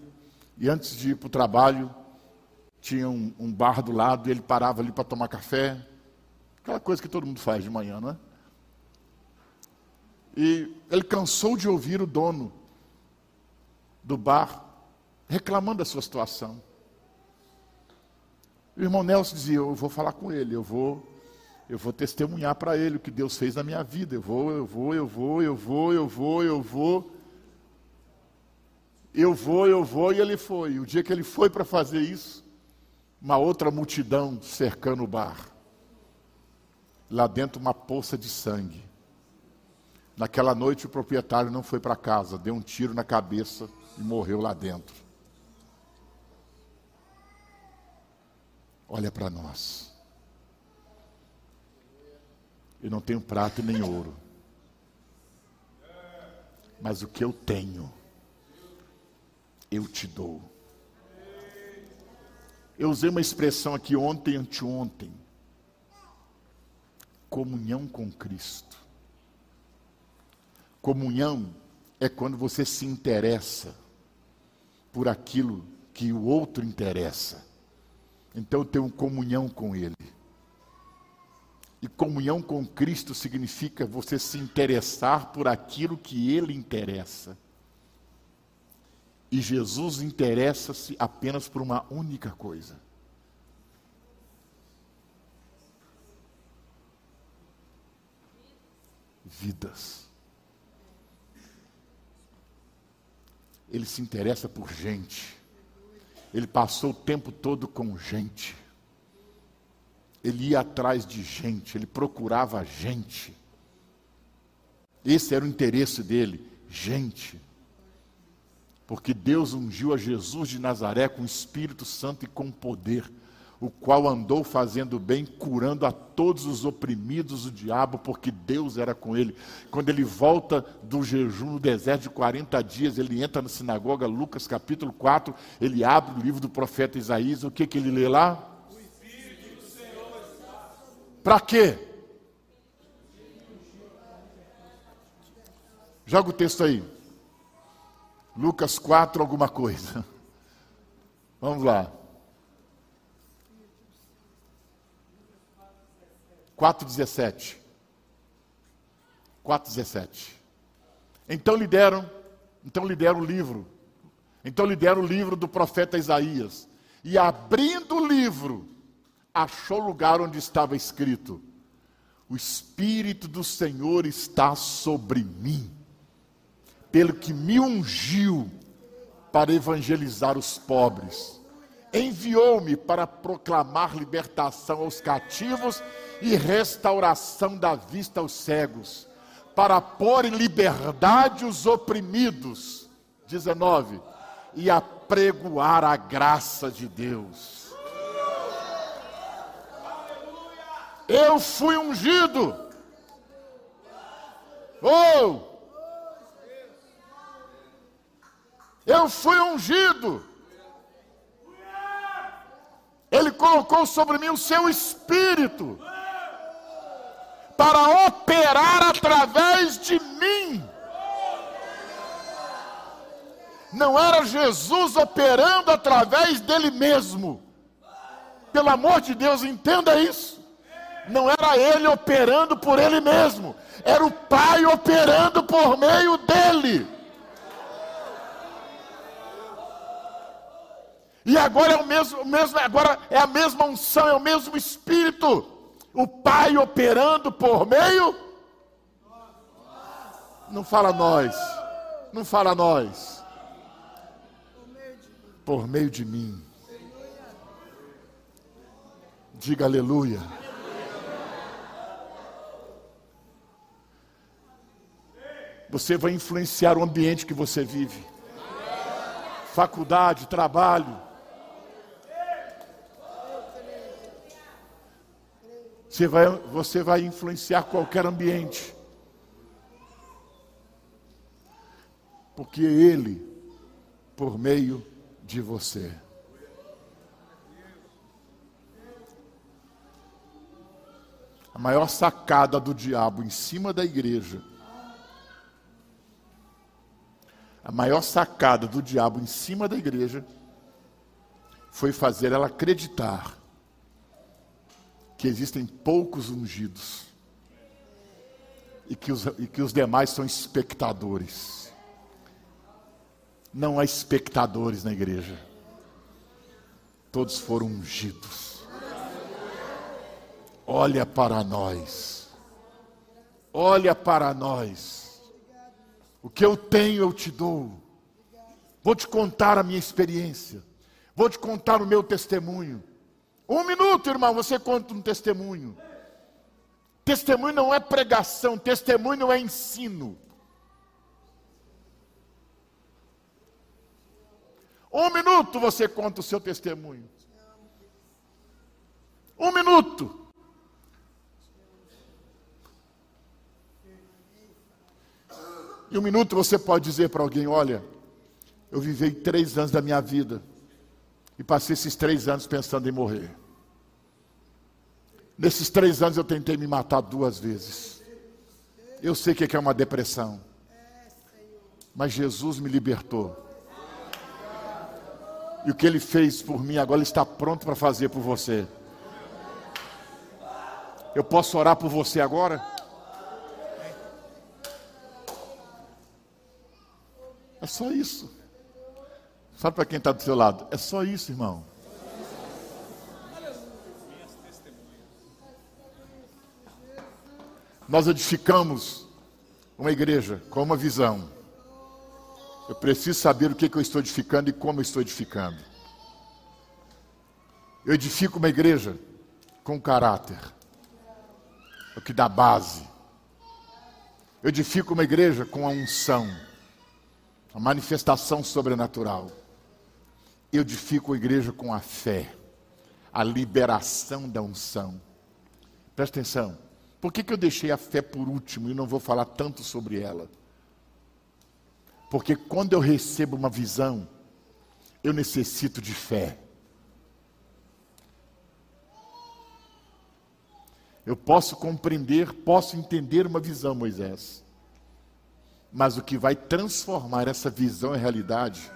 e antes de ir para o trabalho, tinha um, um, bar do lado e ele parava ali para tomar café. Aquela coisa que todo mundo faz de manhã, não é? E ele cansou de ouvir o dono do bar, reclamando da sua situação. O irmão Nelson dizia: Eu vou falar com ele, eu vou, eu vou testemunhar para ele o que Deus fez na minha vida. Eu vou, eu vou, eu vou, eu vou, eu vou, eu vou. Eu vou, eu vou, e ele foi. O dia que ele foi para fazer isso, uma outra multidão cercando o bar. Lá dentro, uma poça de sangue. Naquela noite, o proprietário não foi para casa, deu um tiro na cabeça e morreu lá dentro. Olha para nós. Eu não tenho prata nem ouro. Mas o que eu tenho, eu te dou. Eu usei uma expressão aqui ontem, anteontem. Comunhão com Cristo. Comunhão é quando você se interessa por aquilo que o outro interessa. Então eu tenho comunhão com Ele. E comunhão com Cristo significa você se interessar por aquilo que Ele interessa. E Jesus interessa-se apenas por uma única coisa. Vidas. Ele se interessa por gente. Ele passou o tempo todo com gente. Ele ia atrás de gente, ele procurava gente. Esse era o interesse dele, gente. Porque Deus ungiu a Jesus de Nazaré com o Espírito Santo e com poder o qual andou fazendo bem, curando a todos os oprimidos do diabo, porque Deus era com ele. Quando ele volta do jejum no deserto de 40 dias, ele entra na sinagoga, Lucas capítulo 4, ele abre o livro do profeta Isaías, o que, que ele lê lá? Para quê? Joga o texto aí. Lucas 4, alguma coisa. Vamos lá. 4,17. 4,17. Então lhe deram, então lhe deram o livro. Então lhe deram o livro do profeta Isaías. E abrindo o livro, achou o lugar onde estava escrito: O Espírito do Senhor está sobre mim, pelo que me ungiu para evangelizar os pobres. Enviou-me para proclamar libertação aos cativos e restauração da vista aos cegos, para pôr em liberdade os oprimidos. 19. E apregoar a graça de Deus. Eu fui ungido. Oh! Eu fui ungido. Ele colocou sobre mim o seu espírito para operar através de mim. Não era Jesus operando através dele mesmo. Pelo amor de Deus, entenda isso não era ele operando por ele mesmo, era o Pai operando por meio dele. E agora é o mesmo, mesmo, agora é a mesma unção, é o mesmo Espírito. O Pai operando por meio. Não fala nós. Não fala nós. Por meio de mim. Diga aleluia. Você vai influenciar o ambiente que você vive. Faculdade, trabalho. Você vai, você vai influenciar qualquer ambiente. Porque Ele, por meio de você. A maior sacada do diabo em cima da igreja a maior sacada do diabo em cima da igreja foi fazer ela acreditar que existem poucos ungidos e que os, e que os demais são espectadores. Não há espectadores na igreja, todos foram ungidos. Olha para nós, olha para nós. O que eu tenho eu te dou. Vou te contar a minha experiência. Vou te contar o meu testemunho. Um minuto, irmão, você conta um testemunho. Testemunho não é pregação, testemunho não é ensino. Um minuto você conta o seu testemunho. Um minuto. Em um minuto você pode dizer para alguém: Olha, eu vivei três anos da minha vida e passei esses três anos pensando em morrer. Nesses três anos eu tentei me matar duas vezes. Eu sei o que é uma depressão, mas Jesus me libertou. E o que ele fez por mim, agora ele está pronto para fazer por você. Eu posso orar por você agora? É só isso. Fala para quem está do seu lado. É só isso, irmão. Nós edificamos uma igreja com uma visão. Eu preciso saber o que, que eu estou edificando e como eu estou edificando. Eu edifico uma igreja com caráter, o que dá base. Eu edifico uma igreja com a unção a manifestação sobrenatural. Eu edifico a igreja com a fé, a liberação da unção. Presta atenção. Por que, que eu deixei a fé por último e não vou falar tanto sobre ela? Porque quando eu recebo uma visão, eu necessito de fé. Eu posso compreender, posso entender uma visão, Moisés. Mas o que vai transformar essa visão em realidade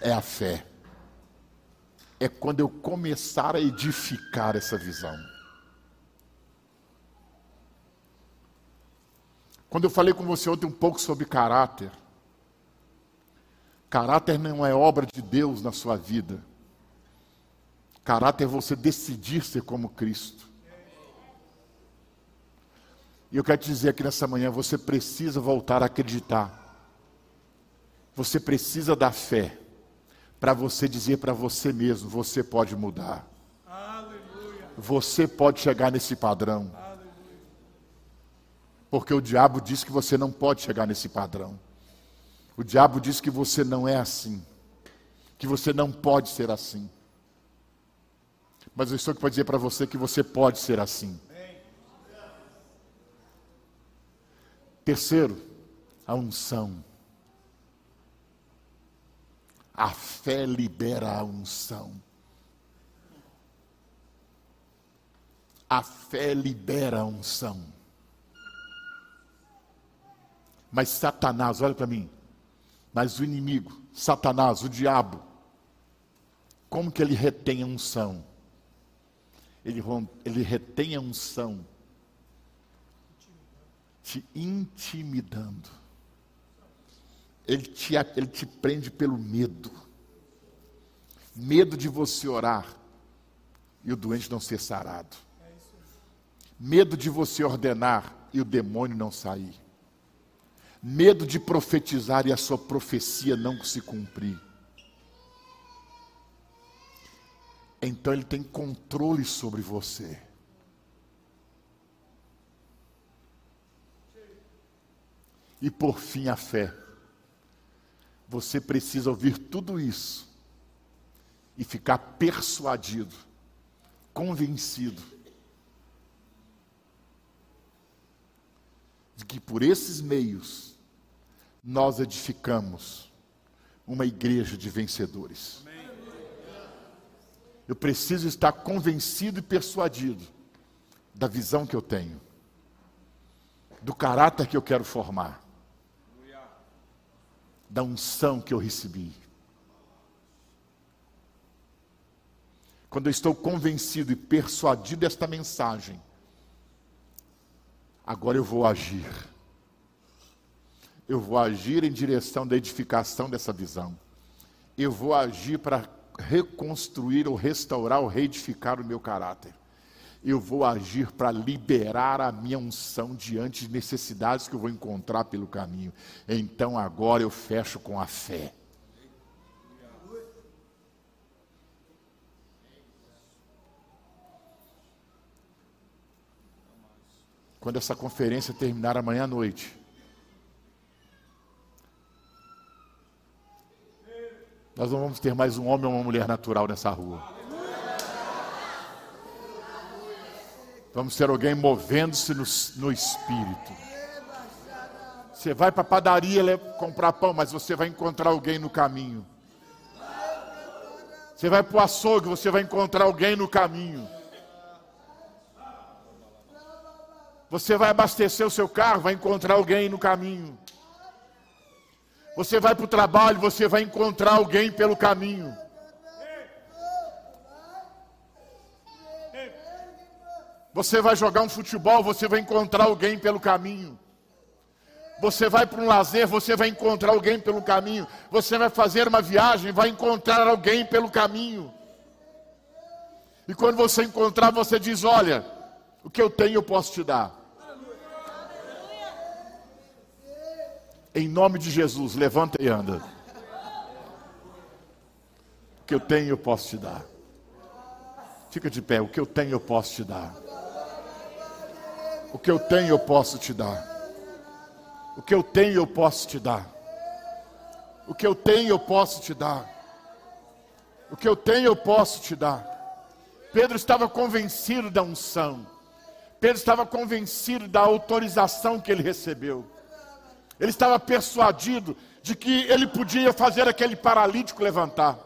é a fé. É quando eu começar a edificar essa visão. Quando eu falei com você ontem um pouco sobre caráter, caráter não é obra de Deus na sua vida. Caráter é você decidir ser como Cristo. E eu quero te dizer aqui nessa manhã: você precisa voltar a acreditar. Você precisa da fé para você dizer para você mesmo: você pode mudar. Aleluia. Você pode chegar nesse padrão. Aleluia. Porque o diabo diz que você não pode chegar nesse padrão. O diabo diz que você não é assim. Que você não pode ser assim. Mas eu estou aqui para dizer para você que você pode ser assim Terceiro, a unção. A fé libera a unção. A fé libera a unção. Mas Satanás, olha para mim. Mas o inimigo, Satanás, o diabo, como que ele retém a unção? Ele, ele retém a unção te intimidando. Ele te, ele te prende pelo medo. Medo de você orar e o doente não ser sarado. Medo de você ordenar e o demônio não sair. Medo de profetizar e a sua profecia não se cumprir. Então ele tem controle sobre você. E por fim, a fé. Você precisa ouvir tudo isso e ficar persuadido, convencido de que por esses meios nós edificamos uma igreja de vencedores. Eu preciso estar convencido e persuadido da visão que eu tenho, do caráter que eu quero formar, da unção que eu recebi. Quando eu estou convencido e persuadido desta mensagem, agora eu vou agir. Eu vou agir em direção da edificação dessa visão. Eu vou agir para reconstruir ou restaurar ou reedificar o meu caráter. Eu vou agir para liberar a minha unção diante de necessidades que eu vou encontrar pelo caminho. Então agora eu fecho com a fé. Quando essa conferência terminar amanhã à noite, Nós não vamos ter mais um homem ou uma mulher natural nessa rua. Vamos ter alguém movendo-se no, no, espírito. Você vai para a padaria comprar pão, mas você vai encontrar alguém no caminho. Você vai para o açougue, você vai encontrar alguém no caminho. Você vai abastecer o seu carro, vai encontrar alguém no caminho. Você vai para o trabalho, você vai encontrar alguém pelo caminho. Você vai jogar um futebol, você vai encontrar alguém pelo caminho. Você vai para um lazer, você vai encontrar alguém pelo caminho. Você vai fazer uma viagem, vai encontrar alguém pelo caminho. E quando você encontrar, você diz: Olha, o que eu tenho eu posso te dar. Em nome de Jesus, levanta e anda. O que eu tenho, eu posso te dar. Fica de pé, o que eu tenho, eu posso te dar. O que eu tenho, eu posso te dar. O que eu tenho, eu posso te dar. O que eu tenho, eu posso te dar. O que eu tenho, eu posso te dar. Pedro estava convencido da unção. Pedro estava convencido da autorização que ele recebeu. Ele estava persuadido de que ele podia fazer aquele paralítico levantar.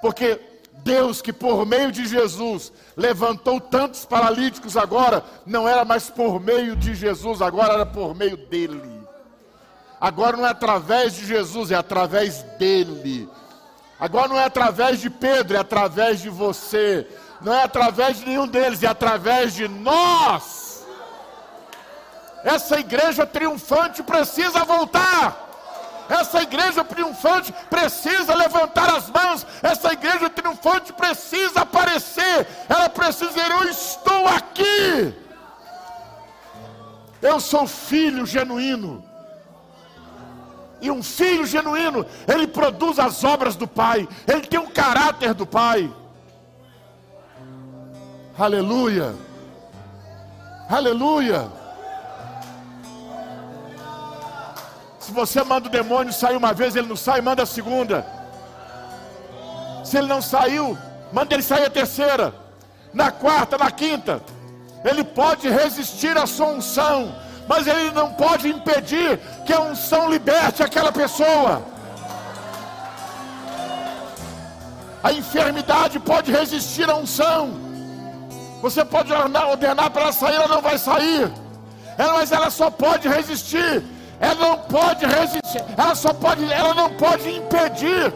Porque Deus, que por meio de Jesus levantou tantos paralíticos agora, não era mais por meio de Jesus, agora era por meio dele. Agora não é através de Jesus, é através dele. Agora não é através de Pedro, é através de você. Não é através de nenhum deles, é através de nós. Essa igreja triunfante precisa voltar. Essa igreja triunfante precisa levantar as mãos. Essa igreja triunfante precisa aparecer. Ela precisa dizer: Eu estou aqui. Eu sou filho genuíno. E um filho genuíno, ele produz as obras do Pai. Ele tem o caráter do Pai. Aleluia. Aleluia. Se você manda o demônio sair uma vez, ele não sai, manda a segunda. Se ele não saiu, manda ele sair a terceira, na quarta, na quinta. Ele pode resistir à sua unção, mas ele não pode impedir que a unção liberte aquela pessoa. A enfermidade pode resistir à unção. Você pode ordenar para ela sair, ela não vai sair. Ela, mas ela só pode resistir. Ela não pode resistir. Ela só pode, ela não pode impedir.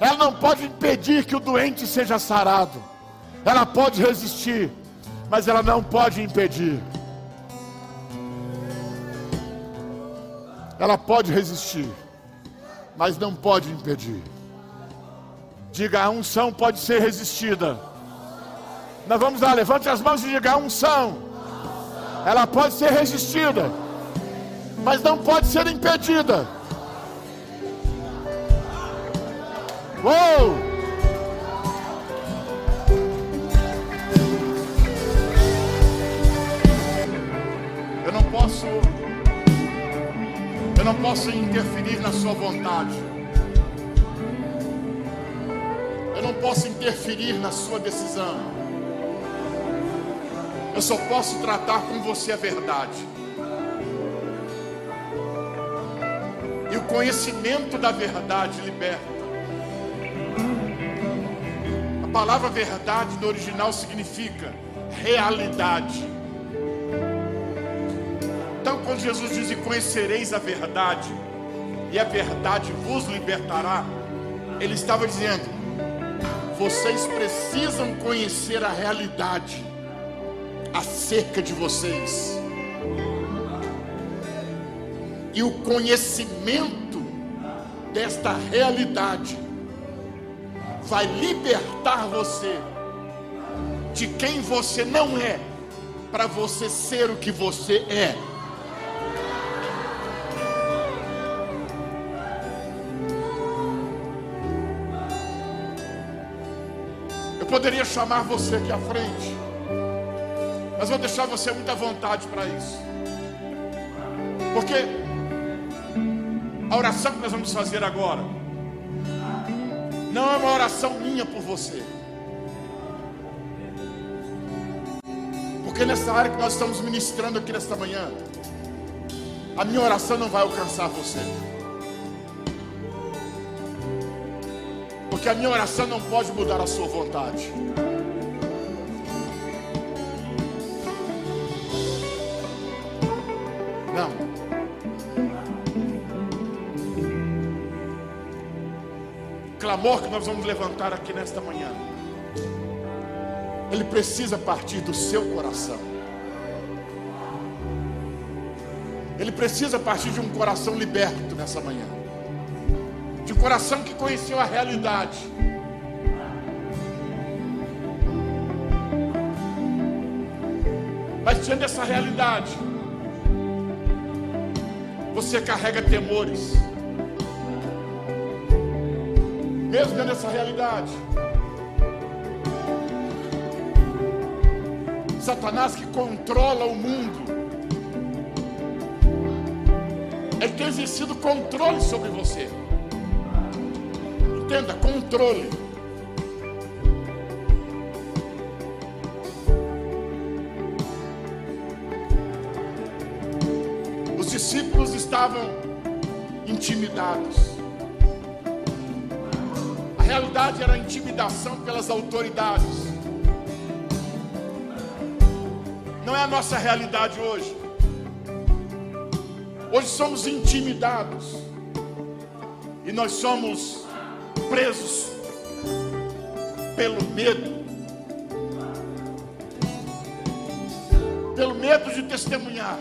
Ela não pode impedir que o doente seja sarado. Ela pode resistir, mas ela não pode impedir. Ela pode resistir, mas não pode impedir. Diga, a unção pode ser resistida. Nós vamos lá, levante as mãos e diga, a unção. Ela pode ser resistida, mas não pode ser impedida. Uou! Eu não posso eu não posso interferir na sua vontade. Eu não posso interferir na sua decisão. Eu só posso tratar com você a verdade. E o conhecimento da verdade liberta. A palavra verdade no original significa realidade. Então, quando Jesus diz: e Conhecereis a verdade, e a verdade vos libertará, Ele estava dizendo: Vocês precisam conhecer a realidade acerca de vocês. E o conhecimento desta realidade vai libertar você de quem você não é, para você ser o que você é. Eu poderia chamar você aqui à frente, mas vou deixar você muito à vontade para isso, porque a oração que nós vamos fazer agora não é uma oração minha por você. Porque nessa área que nós estamos ministrando aqui nesta manhã, a minha oração não vai alcançar você. Porque a minha oração não pode mudar a sua vontade. Clamor que nós vamos levantar aqui nesta manhã, ele precisa partir do seu coração. Ele precisa partir de um coração liberto nessa manhã, de um coração que conheceu a realidade. Mas diante dessa realidade, você carrega temores mesmo dentro dessa realidade. Satanás que controla o mundo, ele tem exercido controle sobre você. Entenda, controle. Os discípulos estavam intimidados realidade era a intimidação pelas autoridades. Não é a nossa realidade hoje. Hoje somos intimidados. E nós somos presos pelo medo. Pelo medo de testemunhar.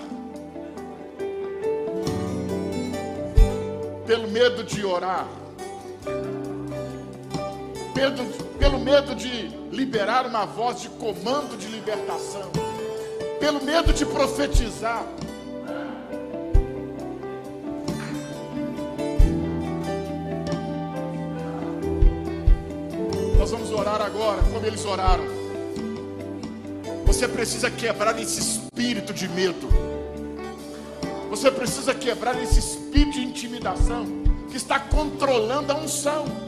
Pelo medo de orar medo, pelo medo de liberar uma voz de comando de libertação, pelo medo de profetizar. Nós vamos orar agora, como eles oraram. Você precisa quebrar esse espírito de medo. Você precisa quebrar esse espírito de intimidação que está controlando a unção.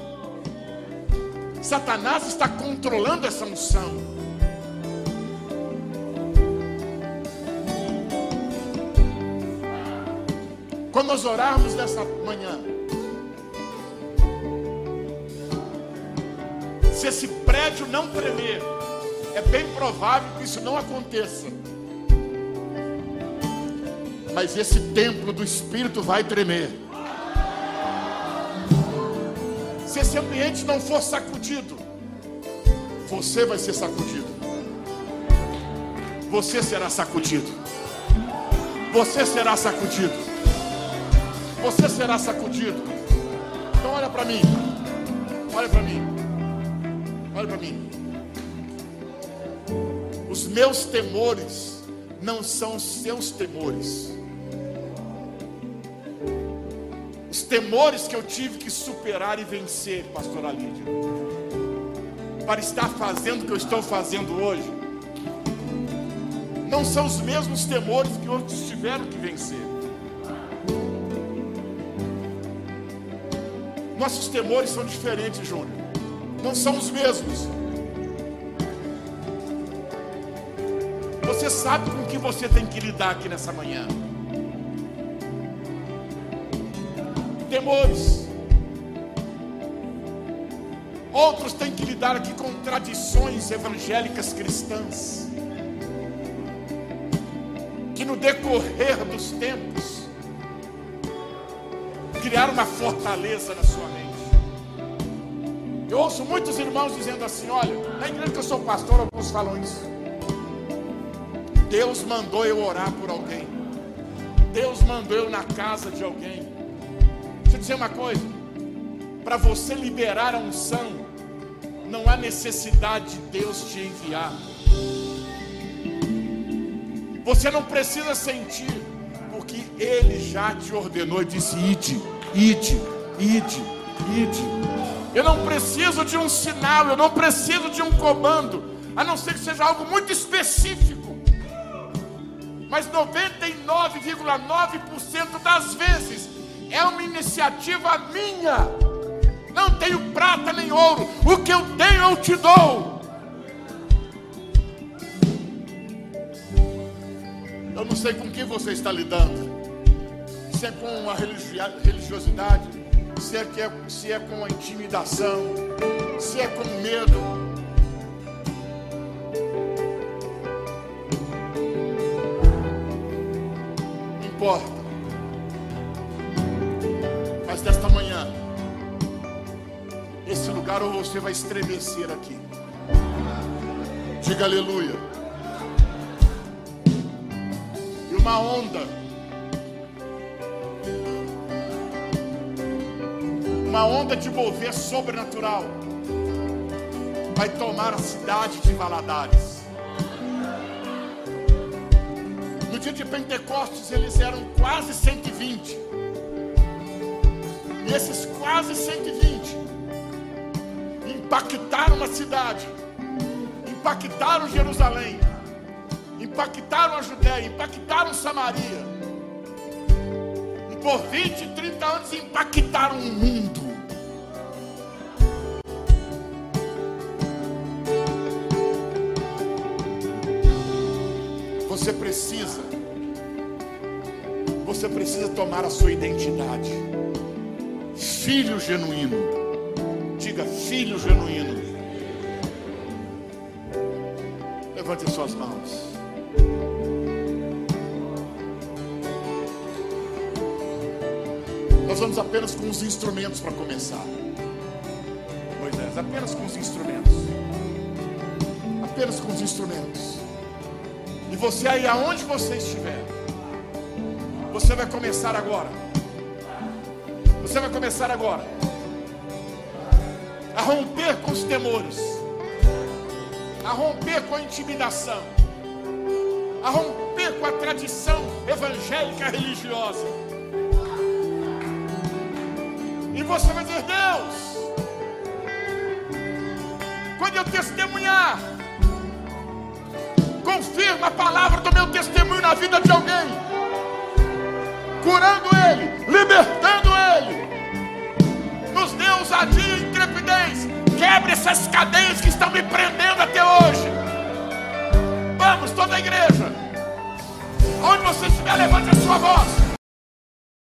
Satanás está controlando essa unção. Quando nós orarmos nessa manhã, se esse prédio não tremer, é bem provável que isso não aconteça. Mas esse templo do Espírito vai tremer. Se esse ambiente não for sacudido, você vai ser sacudido. Você será sacudido. Você será sacudido. Você será sacudido. Então olha para mim. Olha para mim. Olha para mim. Os meus temores não são seus temores. Temores que eu tive que superar e vencer, pastora Lídia, para estar fazendo o que eu estou fazendo hoje, não são os mesmos temores que outros tiveram que vencer. Nossos temores são diferentes, Júnior. Não são os mesmos. Você sabe com que você tem que lidar aqui nessa manhã. Temores. Outros têm que lidar aqui com tradições evangélicas cristãs no decorrer dos tempos, criar uma fortaleza na sua mente. Eu ouço muitos irmãos dizendo assim: olha, na igreja que eu sou pastor, alguns falam isso. Deus mandou eu orar por alguém. Deus mandou eu na casa de alguém. Deixa dizer uma coisa: para você liberar a unção, não há necessidade de Deus te enviar. Você não precisa sentir, porque Ele já te ordenou e disse: ide, ide, ide, ide. Eu não preciso de um sinal, eu não preciso de um comando, a não ser que seja algo muito específico. Mas 99,9% das vezes é uma iniciativa minha. Não tenho prata nem ouro, o que eu tenho eu te dou. Eu não sei com quem você está lidando. Se é com a religiosidade, se é, é, se é com a intimidação, se é com medo. Não importa. Mas desta manhã, esse lugar ou você vai estremecer aqui. Diga aleluia. uma onda. Uma onda de mover sobrenatural vai tomar a cidade de Valadares. No dia de Pentecostes eles eram quase 120. E esses quase 120 impactaram a cidade, impactaram Jerusalém impactaram a Judéia, impactaram Samaria. E por 20, 30 anos impactaram o mundo. Você precisa, você precisa tomar a sua identidade. Filho genuíno. Diga, filho genuíno. Levante suas mãos. Nós vamos apenas com os instrumentos para começar. Moisés, apenas com os instrumentos. Apenas com os instrumentos. E você aí, aonde você estiver, você vai começar agora. Você vai começar agora. A romper com os temores, a romper com a intimidação, a romper com a tradição evangélica religiosa. E você vai dizer: Deus, quando eu testemunhar, confirma a palavra do meu testemunho na vida de alguém, curando ele, libertando ele, nos dê ousadia e intrepidez, quebre essas cadeias que estão me prendendo até hoje. Vamos, toda a igreja, onde você estiver, levante a sua voz.